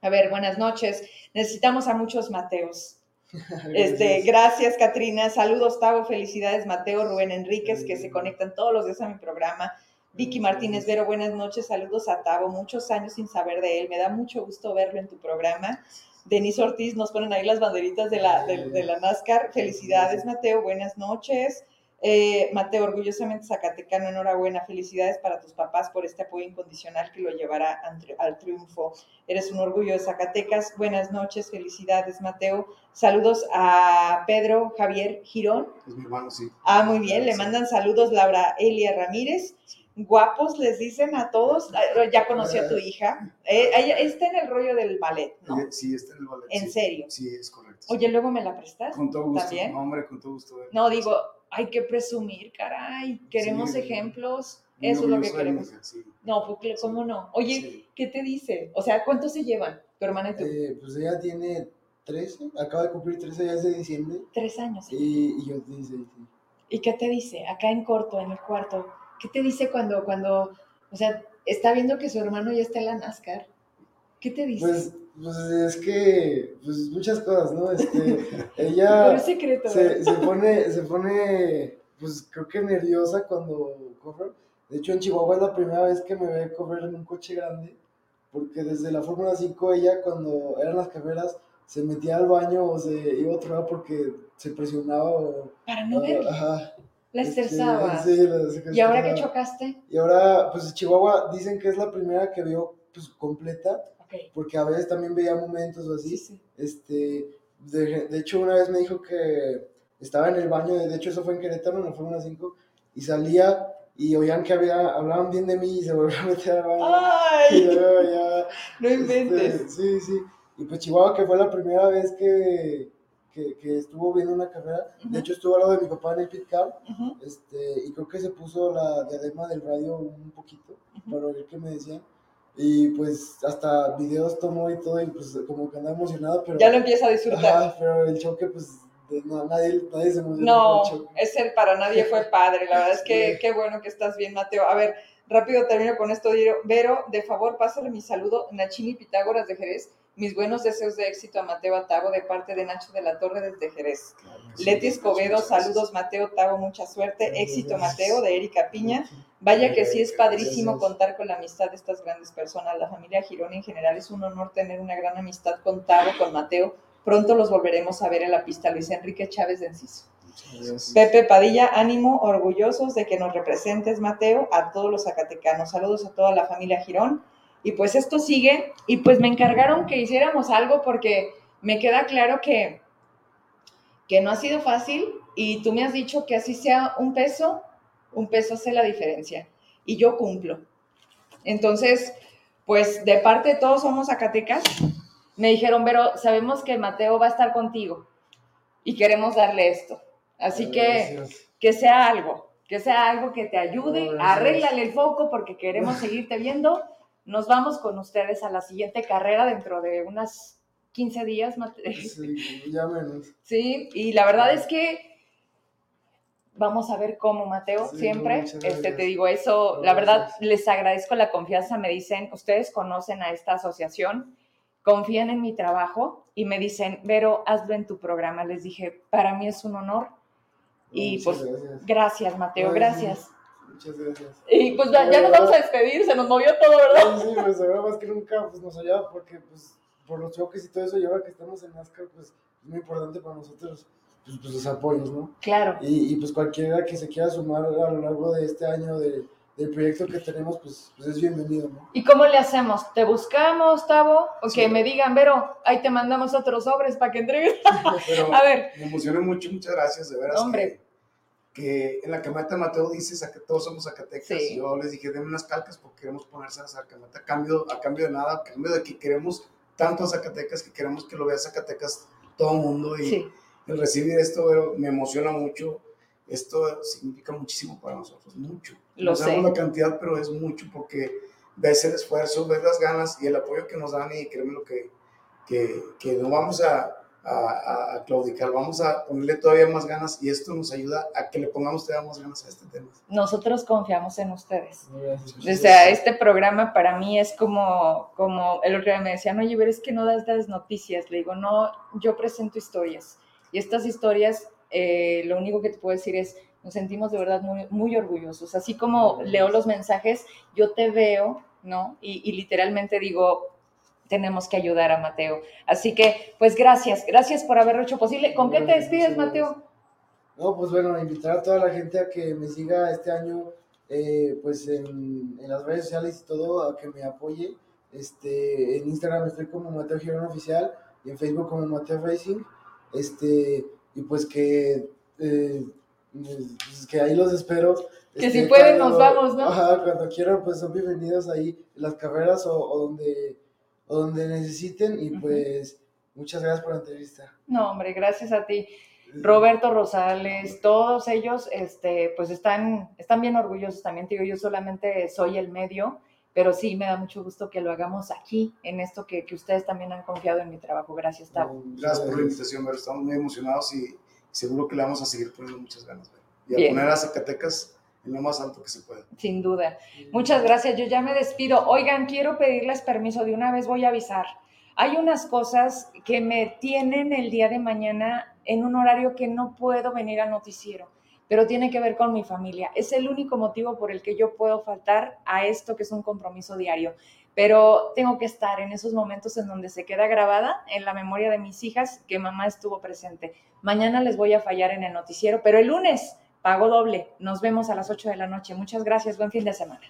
A ver, buenas noches. Necesitamos a muchos Mateos. Este, gracias, Katrina. Saludos, Tavo. Felicidades, Mateo, Rubén Enríquez, que se conectan todos los días a mi programa. Vicky Martínez Vero, buenas noches. Saludos a Tavo. Muchos años sin saber de él. Me da mucho gusto verlo en tu programa. Denise Ortiz, nos ponen ahí las banderitas de la, de, de la NASCAR. Felicidades, Mateo. Buenas noches. Eh, Mateo, orgullosamente Zacatecano, enhorabuena. Felicidades para tus papás por este apoyo incondicional que lo llevará al, tri- al triunfo. Eres un orgullo de Zacatecas. Buenas noches, felicidades, Mateo. Saludos a Pedro Javier Girón. Es mi hermano, sí. Ah, muy bien, le mandan saludos Laura Elia Ramírez. Guapos les dicen a todos. Ya conocí a tu hija. Eh, está en el rollo del ballet, ¿no? Sí, está en el ballet. ¿En sí. serio? Sí, es correcto. Oye, luego me la prestas. con todo gusto. ¿también? No, hombre, con todo gusto. eh. No, digo, hay que presumir, caray. Queremos Sí. ejemplos. Eso es lo que queremos. hija, sí. No, porque, ¿cómo no? Oye, Sí. ¿qué te dice? O sea, ¿cuántos se llevan tu hermana y tú? Eh, pues ella tiene 13, acaba de cumplir 13 ya es de diciembre. Tres años. Y, y yo 16, sí. ¿Y qué te dice? Acá en corto, en el cuarto. ¿Qué te dice cuando, cuando, o sea, está viendo que su hermano ya está en la NASCAR? ¿Qué te dice? Pues, pues es que, pues muchas cosas, ¿no? Este, Pero ella es secreto. se, se pone, se pone, pues creo que nerviosa cuando corre. De hecho, en Chihuahua es la primera vez que me ve correr en un coche grande, porque desde la Fórmula 5 ella, cuando eran las carreras, se metía al baño o se iba a otro lado porque se presionaba o... Para no ver, Ajá. la este, estresaba. sí, la- se ¿Y ahora que chocaste? Y ahora, pues Chihuahua dicen que es la primera que vio pues completa, Porque a veces también veía momentos o así, sí. este, de, de, hecho, una vez me dijo que estaba en el baño, de hecho, eso fue en Querétaro, no fue una 5, y salía y oían que había, hablaban bien de mí y se volvían a meter al baño. ¡Ay! Y luego ya, no inventes. Este, sí, sí. Y pues Chihuahua, que fue la primera vez que, que, que estuvo viendo una carrera. Uh -huh. De hecho, estuvo al lado de mi papá en el pit car. Uh -huh. este, y creo que se puso la diadema del radio un poquito uh -huh. para ver qué me decían. Y pues hasta videos tomó y todo, y pues como que andaba emocionado. Pero, ya lo empieza a disfrutar. Ajá, pero el choque, pues no, nadie, nadie se emocionó. No, ese para nadie fue padre. La verdad es que sí. qué bueno que estás bien, Mateo. A ver, rápido termino con esto. Vero, de favor, pásale mi saludo, Nachini Pitágoras de Jerez. Mis buenos deseos de éxito a Mateo Atago de parte de Nacho de la Torre desde Jerez. Claro, Leti Escobedo, saludos Mateo Tago, mucha suerte. Gracias, éxito Mateo de Erika Piña. Vaya que sí es padrísimo contar con la amistad de estas grandes personas. La familia Girón en general es un honor tener una gran amistad con Tago, con Mateo. Pronto los volveremos a ver en la pista. Luis Enrique Chávez de Enciso. Pepe Padilla, ánimo, orgullosos de que nos representes, Mateo, a todos los zacatecanos. Saludos a toda la familia Girón. Y pues esto sigue, y pues me encargaron que hiciéramos algo porque me queda claro que, que no ha sido fácil y tú me has dicho que así sea un peso, un peso hace la diferencia. Y yo cumplo. Entonces, pues de parte de todos somos Zacatecas, me dijeron, pero sabemos que Mateo va a estar contigo y queremos darle esto. Así que que sea algo, que sea algo que te ayude, arréglale el foco porque queremos seguirte viendo nos vamos con ustedes a la siguiente carrera dentro de unas 15 días. Sí, ya menos. Sí, y la verdad es que vamos a ver cómo, Mateo, sí, siempre. Este, te digo eso, la verdad les agradezco la confianza. Me dicen, ustedes conocen a esta asociación, confían en mi trabajo y me dicen, Vero, hazlo en tu programa. Les dije, para mí es un honor. Y pues, gracias, gracias Mateo, Ay, gracias. Muchas gracias. Y pues ya, ya nos vamos a despedir, se nos movió todo, ¿verdad? Sí, pues ahora más que nunca pues, nos ayuda porque pues por los choques y todo eso, y ahora que estamos en NASCAR, pues es muy importante para nosotros pues, pues los apoyos, ¿no? Claro. Y, y, pues cualquiera que se quiera sumar a lo largo de este año de, del proyecto que tenemos, pues, pues, es bienvenido, ¿no? ¿Y cómo le hacemos? ¿Te buscamos, Tavo? O sí. que me digan, Vero, ahí te mandamos otros sobres para que entregues. A ver. Me emocioné mucho, muchas gracias, de veras. Hombre. Que que en la camioneta Mateo dice que todos somos Zacatecas. Sí. Yo les dije, denme unas calcas porque queremos ponerse a la camioneta a cambio, a cambio de nada, a cambio de que queremos tanto a Zacatecas que queremos que lo vea Zacatecas todo el mundo. Y sí. el recibir esto me emociona mucho. Esto significa muchísimo para nosotros, mucho. Lo no sé. sabemos la cantidad, pero es mucho porque ves el esfuerzo, ves las ganas y el apoyo que nos dan y créeme lo que, que, que no vamos a, a, a, claudicar, vamos a ponerle todavía más ganas y esto nos ayuda a que le pongamos todavía más ganas a este tema. Nosotros confiamos en ustedes. O sea, este programa para mí es como, como el otro día me decían, oye, pero es que no das las noticias. Le digo, no, yo presento historias. Y estas historias, eh, lo único que te puedo decir es, nos sentimos de verdad muy, muy orgullosos. Así como leo los mensajes, yo te veo, ¿no? Y, y literalmente digo, tenemos que ayudar a Mateo. Así que, pues gracias, gracias por haberlo hecho posible. ¿Con qué te despides, Mateo? No, pues bueno, invitar a toda la gente a que me siga este año, eh, pues en, en, las redes sociales y todo, a que me apoye. Este, en Instagram estoy como Mateo Girón Oficial y en Facebook como Mateo Racing. Este, y pues que, eh, pues que ahí los espero. Que este, si pueden cuando, nos vamos, ¿no? Ajá, cuando quieran, pues son bienvenidos ahí en las carreras o, o donde o donde necesiten y pues uh -huh. muchas gracias por la entrevista. No, hombre, gracias a ti. Roberto Rosales, todos ellos este, pues están, están bien orgullosos también, te digo, yo solamente soy el medio, pero sí me da mucho gusto que lo hagamos aquí, en esto que, que ustedes también han confiado en mi trabajo. Gracias, Tavo. Gracias por la invitación, Vero. Estamos muy emocionados y seguro que le vamos a seguir poniendo muchas ganas. Vero. Y a bien. poner a Zacatecas en lo más alto que se pueda. Sin duda. Muchas gracias. Yo ya me despido. Oigan, quiero pedirles permiso. De una vez voy a avisar. Hay unas cosas que me tienen el día de mañana en un horario que no puedo venir al noticiero, pero tiene que ver con mi familia. Es el único motivo por el que yo puedo faltar a esto que es un compromiso diario. Pero tengo que estar en esos momentos en donde se queda grabada en la memoria de mis hijas que mamá estuvo presente. Mañana les voy a fallar en el noticiero, pero el lunes pago doble. Nos vemos a las 8 de la noche. Muchas gracias. Buen fin de semana.